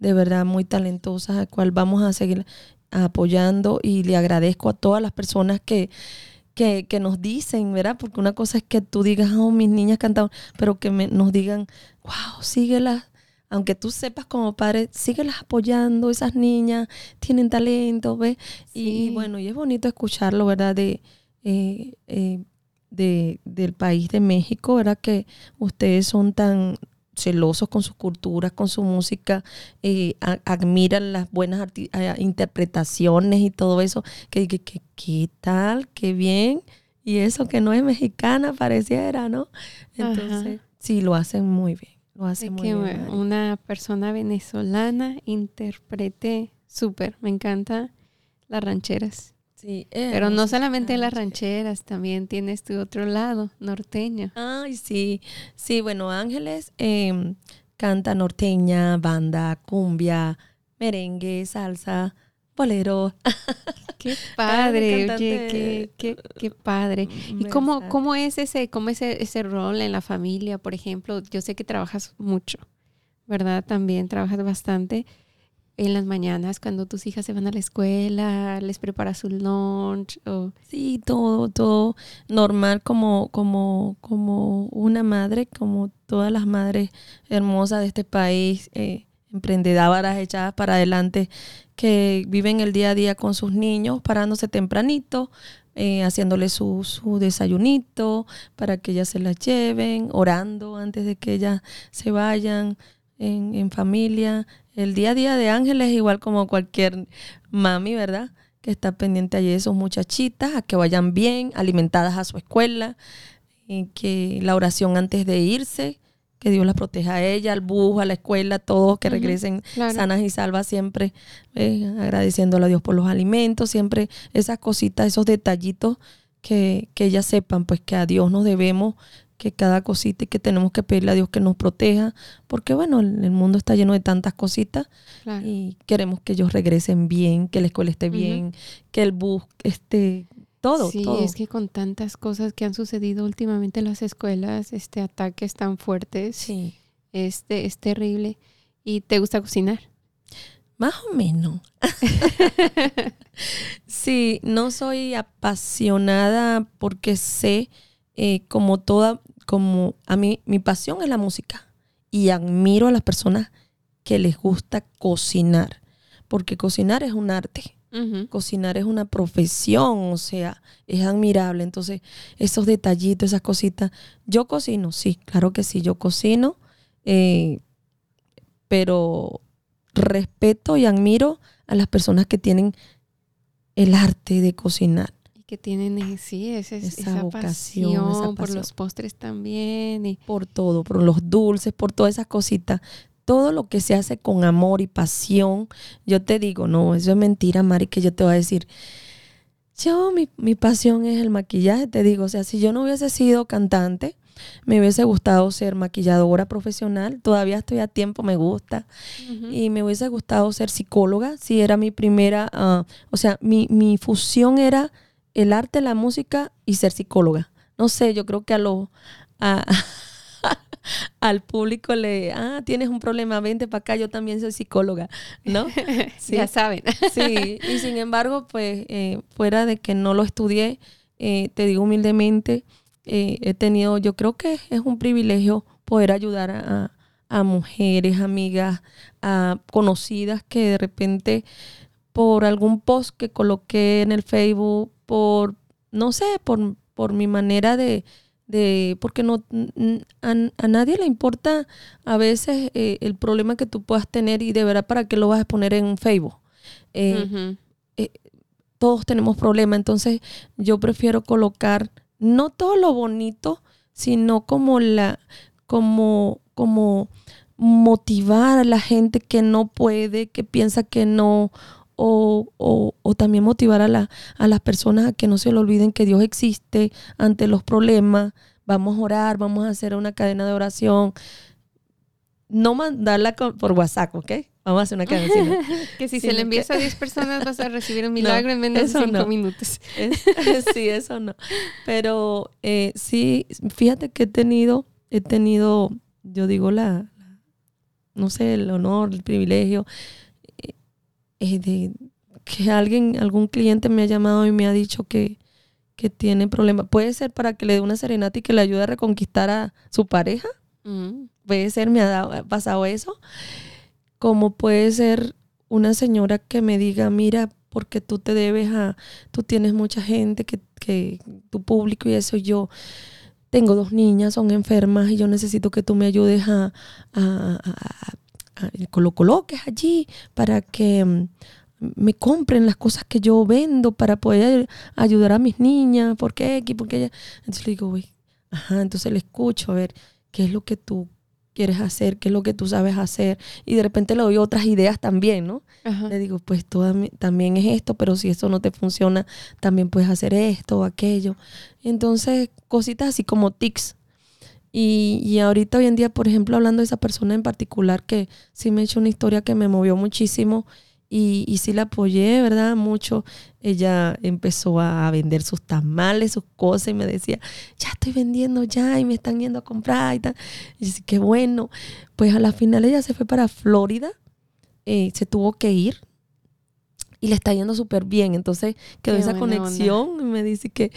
[SPEAKER 1] de verdad muy talentosas, a cual vamos a seguir apoyando y le agradezco a todas las personas que, que, que nos dicen, ¿verdad? Porque una cosa es que tú digas, oh, mis niñas cantaron, pero que me- nos digan, wow, síguelas. Aunque tú sepas como padre, síguelas apoyando, esas niñas tienen talento, ¿ves? Y, bueno, y es bonito escucharlo, ¿verdad? De, eh, eh, de, del país de México, ¿verdad? Que ustedes son tan celosos con sus culturas, con su música, eh, a- admiran las buenas interpretaciones y todo eso, que, que, que, ¿qué tal? ¿Qué bien? Y eso que no es mexicana pareciera, ¿no? Entonces, sí, lo hacen muy bien, lo hacen muy
[SPEAKER 2] que
[SPEAKER 1] bien.
[SPEAKER 2] Una persona venezolana interprete súper. Me encanta las rancheras.
[SPEAKER 1] Sí,
[SPEAKER 2] Pero no solamente las
[SPEAKER 1] rancheras.
[SPEAKER 2] también tienes tu otro lado, norteño.
[SPEAKER 1] Ay, sí. Sí, bueno, Ángeles eh, canta norteña, banda, cumbia, merengue, salsa, bolero.
[SPEAKER 2] Qué padre, oye, qué, qué, qué padre. ¿Y cómo, cómo es ese, cómo es ese, ese rol en la familia, por ejemplo? Yo sé que trabajas mucho, ¿verdad? También trabajas bastante en las mañanas cuando tus hijas se van a la escuela, les preparas su lunch o
[SPEAKER 1] Sí, todo, todo normal como, como, como una madre, como todas las madres hermosas de este país, eh, emprendedoras echadas para adelante, que viven el día a día con sus niños, parándose tempranito, eh, haciéndole su, su desayunito para que ellas se las lleven, orando antes de que ellas se vayan en, en familia. El día a día de Ángeles es igual como cualquier mami, ¿verdad? que está pendiente allí de sus muchachitas, a que vayan bien, alimentadas a su escuela, y que la oración antes de irse, que Dios las proteja a ella, al bus, a la escuela, todos que regresen
[SPEAKER 2] claro.
[SPEAKER 1] sanas y salvas, siempre eh, agradeciéndole a Dios por los alimentos, siempre esas cositas, esos detallitos que, que ellas sepan, pues que a Dios nos debemos, que cada cosita y que tenemos que pedirle a Dios que nos proteja, porque bueno, el, el mundo está lleno de tantas cositas
[SPEAKER 2] claro.
[SPEAKER 1] y queremos que ellos regresen bien, que la escuela esté bien, que el bus esté todo,
[SPEAKER 2] sí,
[SPEAKER 1] todo.
[SPEAKER 2] es que con tantas cosas que han sucedido últimamente en las escuelas, este ataques tan fuertes,
[SPEAKER 1] Sí,
[SPEAKER 2] este es terrible. ¿Y te gusta cocinar?
[SPEAKER 1] más o menos. sí, no soy apasionada porque sé eh, como toda, como a mí, mi pasión es la música y admiro a las personas que les gusta cocinar, porque cocinar es un arte. Cocinar es una profesión, o sea, es admirable. Entonces, esos detallitos, esas cositas. Yo cocino, sí, claro que sí, yo cocino, eh, pero respeto y admiro a las personas que tienen el arte de cocinar.
[SPEAKER 2] Que tienen, sí, esa,
[SPEAKER 1] Esa
[SPEAKER 2] esa,
[SPEAKER 1] vocación,
[SPEAKER 2] pasión,
[SPEAKER 1] esa
[SPEAKER 2] por los postres también. Y,
[SPEAKER 1] por todo, por los dulces, por todas esas cositas. Todo lo que se hace con amor y pasión. Yo te digo, no, eso es mentira, Mari, que yo te voy a decir. Yo, mi, mi pasión es el maquillaje, te digo. O sea, si yo no hubiese sido cantante, me hubiese gustado ser maquilladora profesional. Todavía estoy a tiempo, me gusta. Y me hubiese gustado ser psicóloga, si era mi primera, ah, o sea, mi, mi fusión era el arte, la música y ser psicóloga. No sé, yo creo que a los a- al público le, ah, tienes un problema, vente para acá, yo también soy psicóloga, ¿no? Sí.
[SPEAKER 2] Ya saben.
[SPEAKER 1] Sí, y sin embargo, pues eh, fuera de que no lo estudié, eh, te digo humildemente, eh, he tenido, yo creo que es un privilegio poder ayudar a, a- a mujeres, amigas, a conocidas que de repente por algún post que coloqué en el Facebook, por, no sé, por, por mi manera de, de porque no a, a nadie le importa a veces eh, el problema que tú puedas tener y de verdad para qué lo vas a poner en Facebook. Eh,
[SPEAKER 2] Ujú.
[SPEAKER 1] todos tenemos problemas, entonces yo prefiero colocar no todo lo bonito, sino como la, como, como motivar a la gente que no puede, que piensa que no, o, o, o, también motivar a, la, a las personas a que no se le olviden que Dios existe ante los problemas. Vamos a orar, vamos a hacer una cadena de oración. No mandarla por WhatsApp, ¿ok? Vamos a hacer una cadena.
[SPEAKER 2] que si se le envías a 10 personas vas a recibir un milagro en menos de 5 minutos.
[SPEAKER 1] sí, eso no. Pero eh, sí, fíjate que he tenido, he tenido, yo digo la, no sé, el honor, el privilegio eh, de que alguien, algún cliente me ha llamado y me ha dicho que, que tiene problemas. Puede ser para que le dé una serenata y que le ayude a reconquistar a su pareja. Mm. Puede ser, me ha pasado eso. Como puede ser una señora que me diga, mira, porque tú te debes a, tú tienes mucha gente, que, que tu público y eso, yo tengo dos niñas, son enfermas y yo necesito que tú me ayudes a, a, lo coloques allí para que mm, me compren las cosas que yo vendo para poder ayudar a mis niñas, ¿por qué? Porque ella... Entonces le digo, güey, ajá, entonces le escucho a ver qué es lo que tú quieres hacer, qué es lo que tú sabes hacer, y de repente le doy otras ideas también, ¿no? Le digo, pues tú también es esto, pero si eso no te funciona, también puedes hacer esto o aquello. Entonces, cositas así como tics y, y, ahorita hoy en día, por ejemplo, hablando de esa persona en particular que sí me hecho una historia que me movió muchísimo y, y sí la apoyé, ¿verdad? Mucho. Ella empezó a vender sus tamales, sus cosas y me decía, ya estoy vendiendo ya y me están yendo a comprar y tal. Y dije, qué bueno. Pues a la final ella se fue para Florida, eh, se tuvo que ir y le está yendo súper bien. Entonces quedó esa conexión y me dice que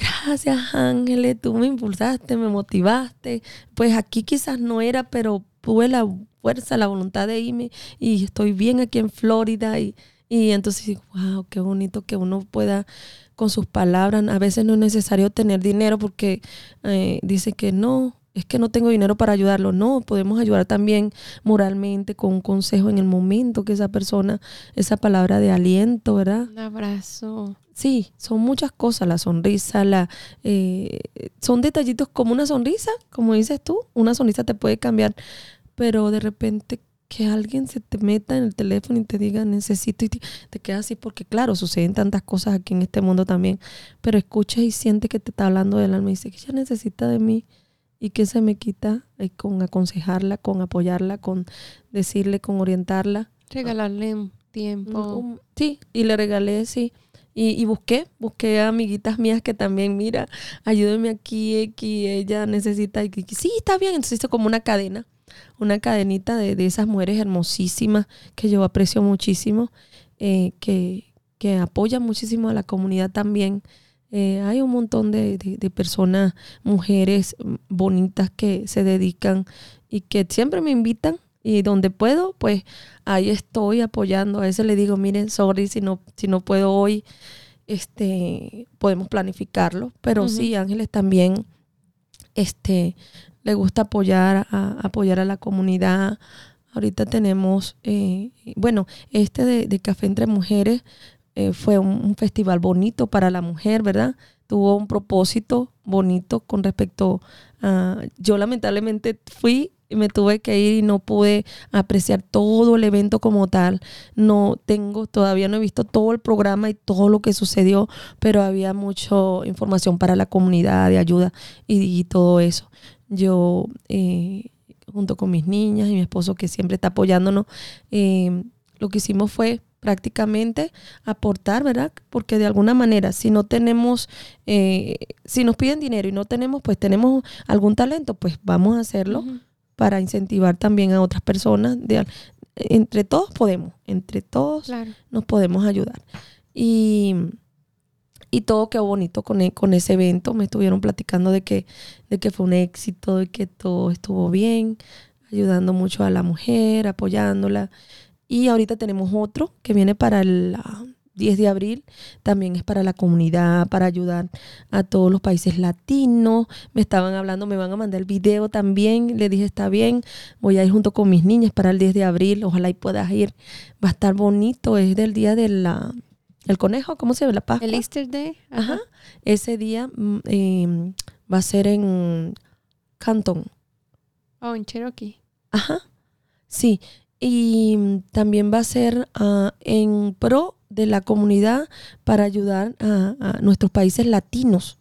[SPEAKER 1] gracias Ángeles, tú me impulsaste, me motivaste. Pues aquí quizás no era, pero tuve la fuerza, la voluntad de irme y estoy bien aquí en Florida y, y entonces, wow, qué bonito que uno pueda con sus palabras. A veces no es necesario tener dinero porque eh, dice que no, es que no tengo dinero para ayudarlo. No, podemos ayudar también moralmente con un consejo en el momento que esa persona, esa palabra de aliento, ¿verdad?
[SPEAKER 2] Un abrazo.
[SPEAKER 1] Sí, son muchas cosas, la sonrisa, la, eh, son detallitos como una sonrisa, como dices tú, una sonrisa te puede cambiar, pero de repente que alguien se te meta en el teléfono y te diga necesito y te, te quedas así porque claro, suceden tantas cosas aquí en este mundo también, pero escuchas y sientes que te está hablando del alma y dice que ella necesita de mí y que se me quita y con aconsejarla, con apoyarla, con decirle, con orientarla.
[SPEAKER 2] Regalarle un tiempo.
[SPEAKER 1] sí, y le regalé, sí. Y, busqué, busqué a amiguitas mías que también, mira, ayúdenme aquí, aquí, ella necesita, y sí, está bien. Entonces hizo como una cadena, una cadenita de, esas mujeres hermosísimas que yo aprecio muchísimo, eh, que, que apoyan muchísimo a la comunidad también. Eh, hay un montón de, de, personas, mujeres bonitas que se dedican y que siempre me invitan y donde puedo, pues ahí estoy apoyando. A veces le digo, miren, sorry si no, si no puedo hoy, este, podemos planificarlo. Pero sí, Ángeles también, este, le gusta apoyar a, apoyar a la comunidad. Ahorita tenemos, eh, bueno, este de, Café entre Mujeres eh, fue un, festival bonito para la mujer, ¿verdad? Tuvo un propósito bonito con respecto a... Yo lamentablemente fui me tuve que ir y no pude apreciar todo el evento como tal. No tengo, todavía no he visto todo el programa y todo lo que sucedió, pero había mucha información para la comunidad de ayuda y, todo eso. Yo, eh, junto con mis niñas y mi esposo que siempre está apoyándonos, eh, lo que hicimos fue prácticamente aportar, ¿verdad? Porque de alguna manera, si no tenemos, eh, si nos piden dinero y no tenemos, pues tenemos algún talento, pues vamos a hacerlo para incentivar también a otras personas. De, entre todos podemos, entre todos nos podemos ayudar. Y, y todo quedó bonito con, e, con ese evento. Me estuvieron platicando de que, de que fue un éxito, de que todo estuvo bien, ayudando mucho a la mujer, apoyándola. Y ahorita tenemos otro que viene para el 10 de abril también es para la comunidad, para ayudar a todos los países latinos. Me estaban hablando, me van a mandar el video también. Le dije, está bien, voy a ir junto con mis niñas para el 10 de abril. Ojalá y puedas ir. Va a estar bonito, es del día de la el conejo, ¿cómo se llama? La Pascua.
[SPEAKER 2] El Easter Day.
[SPEAKER 1] Ajá. Ese día mm, eh, va a ser en Canton.
[SPEAKER 2] Oh, en Cherokee.
[SPEAKER 1] Ajá. Sí. Y mm, también va a ser ah, en pro de la comunidad para ayudar a, a nuestros países latinos.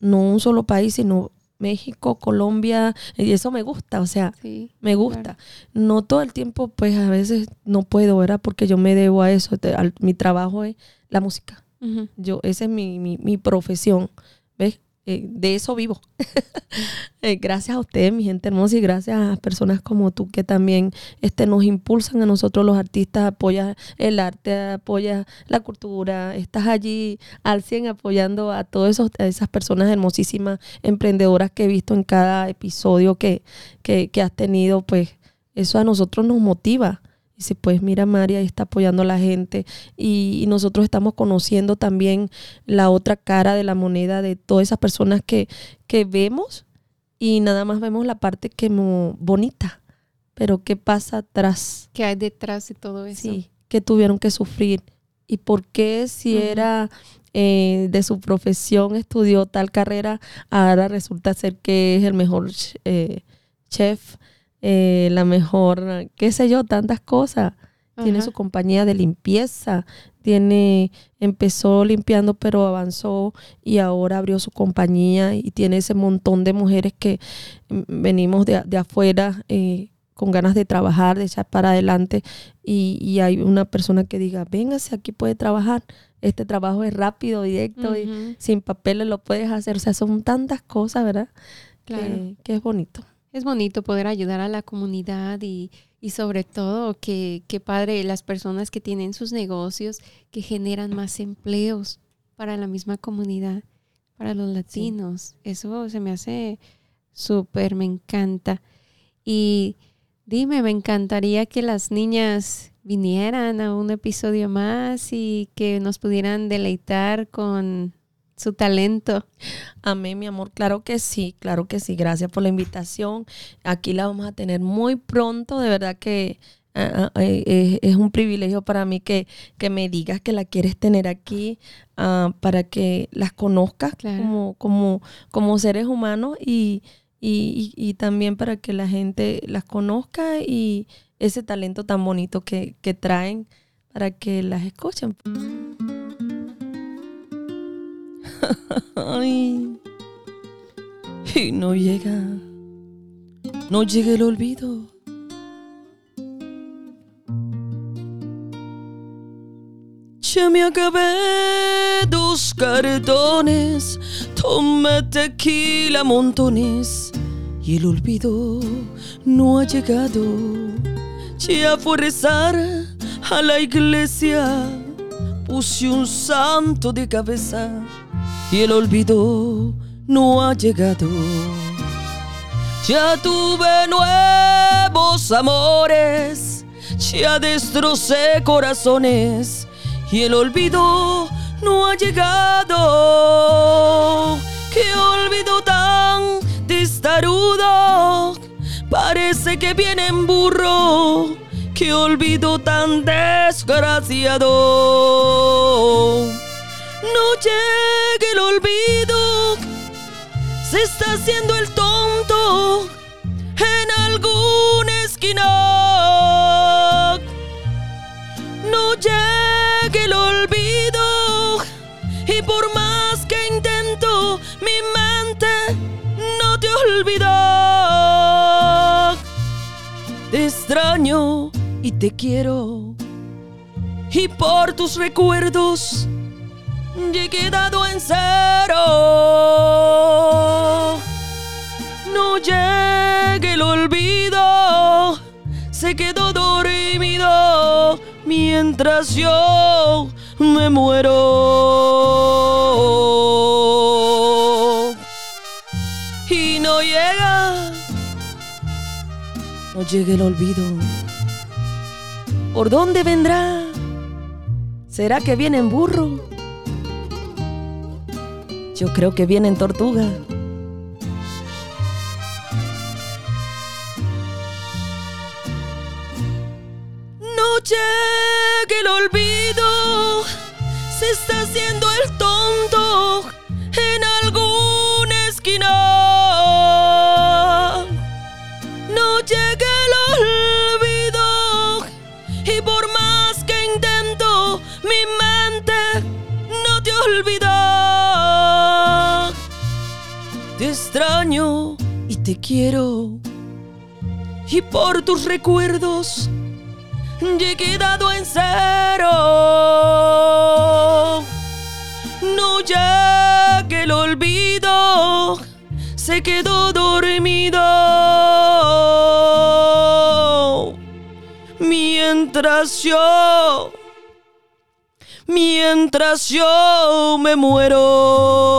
[SPEAKER 1] No un solo país, sino México, Colombia, y eso me gusta, o sea,
[SPEAKER 2] Sí.
[SPEAKER 1] me gusta. No todo el tiempo, pues a veces no puedo, ¿verdad? Porque yo me debo a eso. te- al- mi trabajo es la música. Yo, esa es mi, mi, mi profesión, ¿ves? Eh, de eso vivo. Eh, gracias a ustedes, mi gente hermosa, y gracias a personas como tú que también este, nos impulsan a nosotros los artistas, apoyas el arte, apoyas la cultura, estás allí al 100 apoyando a todas esas personas hermosísimas, emprendedoras que he visto en cada episodio que, que, que has tenido, pues eso a nosotros nos motiva. Dice, pues mira, María está apoyando a la gente. Y, y nosotros estamos conociendo también la otra cara de la moneda de todas esas personas que, que vemos y nada más vemos la parte que bonita, pero qué pasa atrás,
[SPEAKER 2] ¿Qué hay detrás de todo eso?
[SPEAKER 1] sí, que tuvieron que sufrir y por qué si era eh, de su profesión estudió tal carrera, ahora resulta ser que es el mejor eh, chef, eh, la mejor, qué sé yo, tantas cosas tiene su compañía de limpieza, tiene, empezó limpiando pero avanzó y ahora abrió su compañía y tiene ese montón de mujeres que mm, venimos de, de afuera eh, con ganas de trabajar, de echar para adelante y, y hay una persona que diga, véngase, aquí puede trabajar, este trabajo es rápido, directo y sin papeles lo puedes hacer, o sea, son tantas cosas, ¿verdad?
[SPEAKER 2] Claro.
[SPEAKER 1] Que, que es bonito.
[SPEAKER 2] Es bonito poder ayudar a la comunidad y, y sobre todo que, que padre las personas que tienen sus negocios que generan más empleos para la misma comunidad, para los latinos. Eso se me hace súper, me encanta. Y dime, me encantaría que las niñas vinieran a un episodio más y que nos pudieran deleitar con su talento.
[SPEAKER 1] Amén, mi amor. Claro que sí, claro que sí. Gracias por la invitación. Aquí la vamos a tener muy pronto. De verdad que ah, ah, eh, es, es un privilegio para mí que, que me digas que la quieres tener aquí ah, para que las conozcas
[SPEAKER 2] Claro.
[SPEAKER 1] como, como, como seres humanos y, y, y- y también para que la gente las conozca y ese talento tan bonito que, que traen para que las escuchen. Y no llega, no llega el olvido. Ya me acabé dos cartones, tomé tequila montones. Y el olvido no ha llegado. Ya fue rezar a la iglesia, puse un santo de cabeza y el olvido no ha llegado. Ya tuve nuevos amores, ya destrocé corazones y el olvido no ha llegado. Qué olvido tan testarudo, parece que viene en burro. Qué olvido tan desgraciado. No llegue el olvido, se está haciendo el tonto en alguna esquina. No llegue el olvido y por más que intento, mi mente no te olvida. Te extraño y te quiero y por tus recuerdos y he quedado en cero. No llegue el olvido, se quedó dormido mientras yo me muero. Y no llega, no llega el olvido. ¿Por dónde vendrá? ¿Será que viene en burro? Yo creo que viene en tortuga. No llegue el olvido, se está haciendo el tonto en alguna esquina. Extraño y te quiero y por tus recuerdos ya he quedado en cero. No ya que el olvido se quedó dormido. Mientras yo, mientras yo me muero.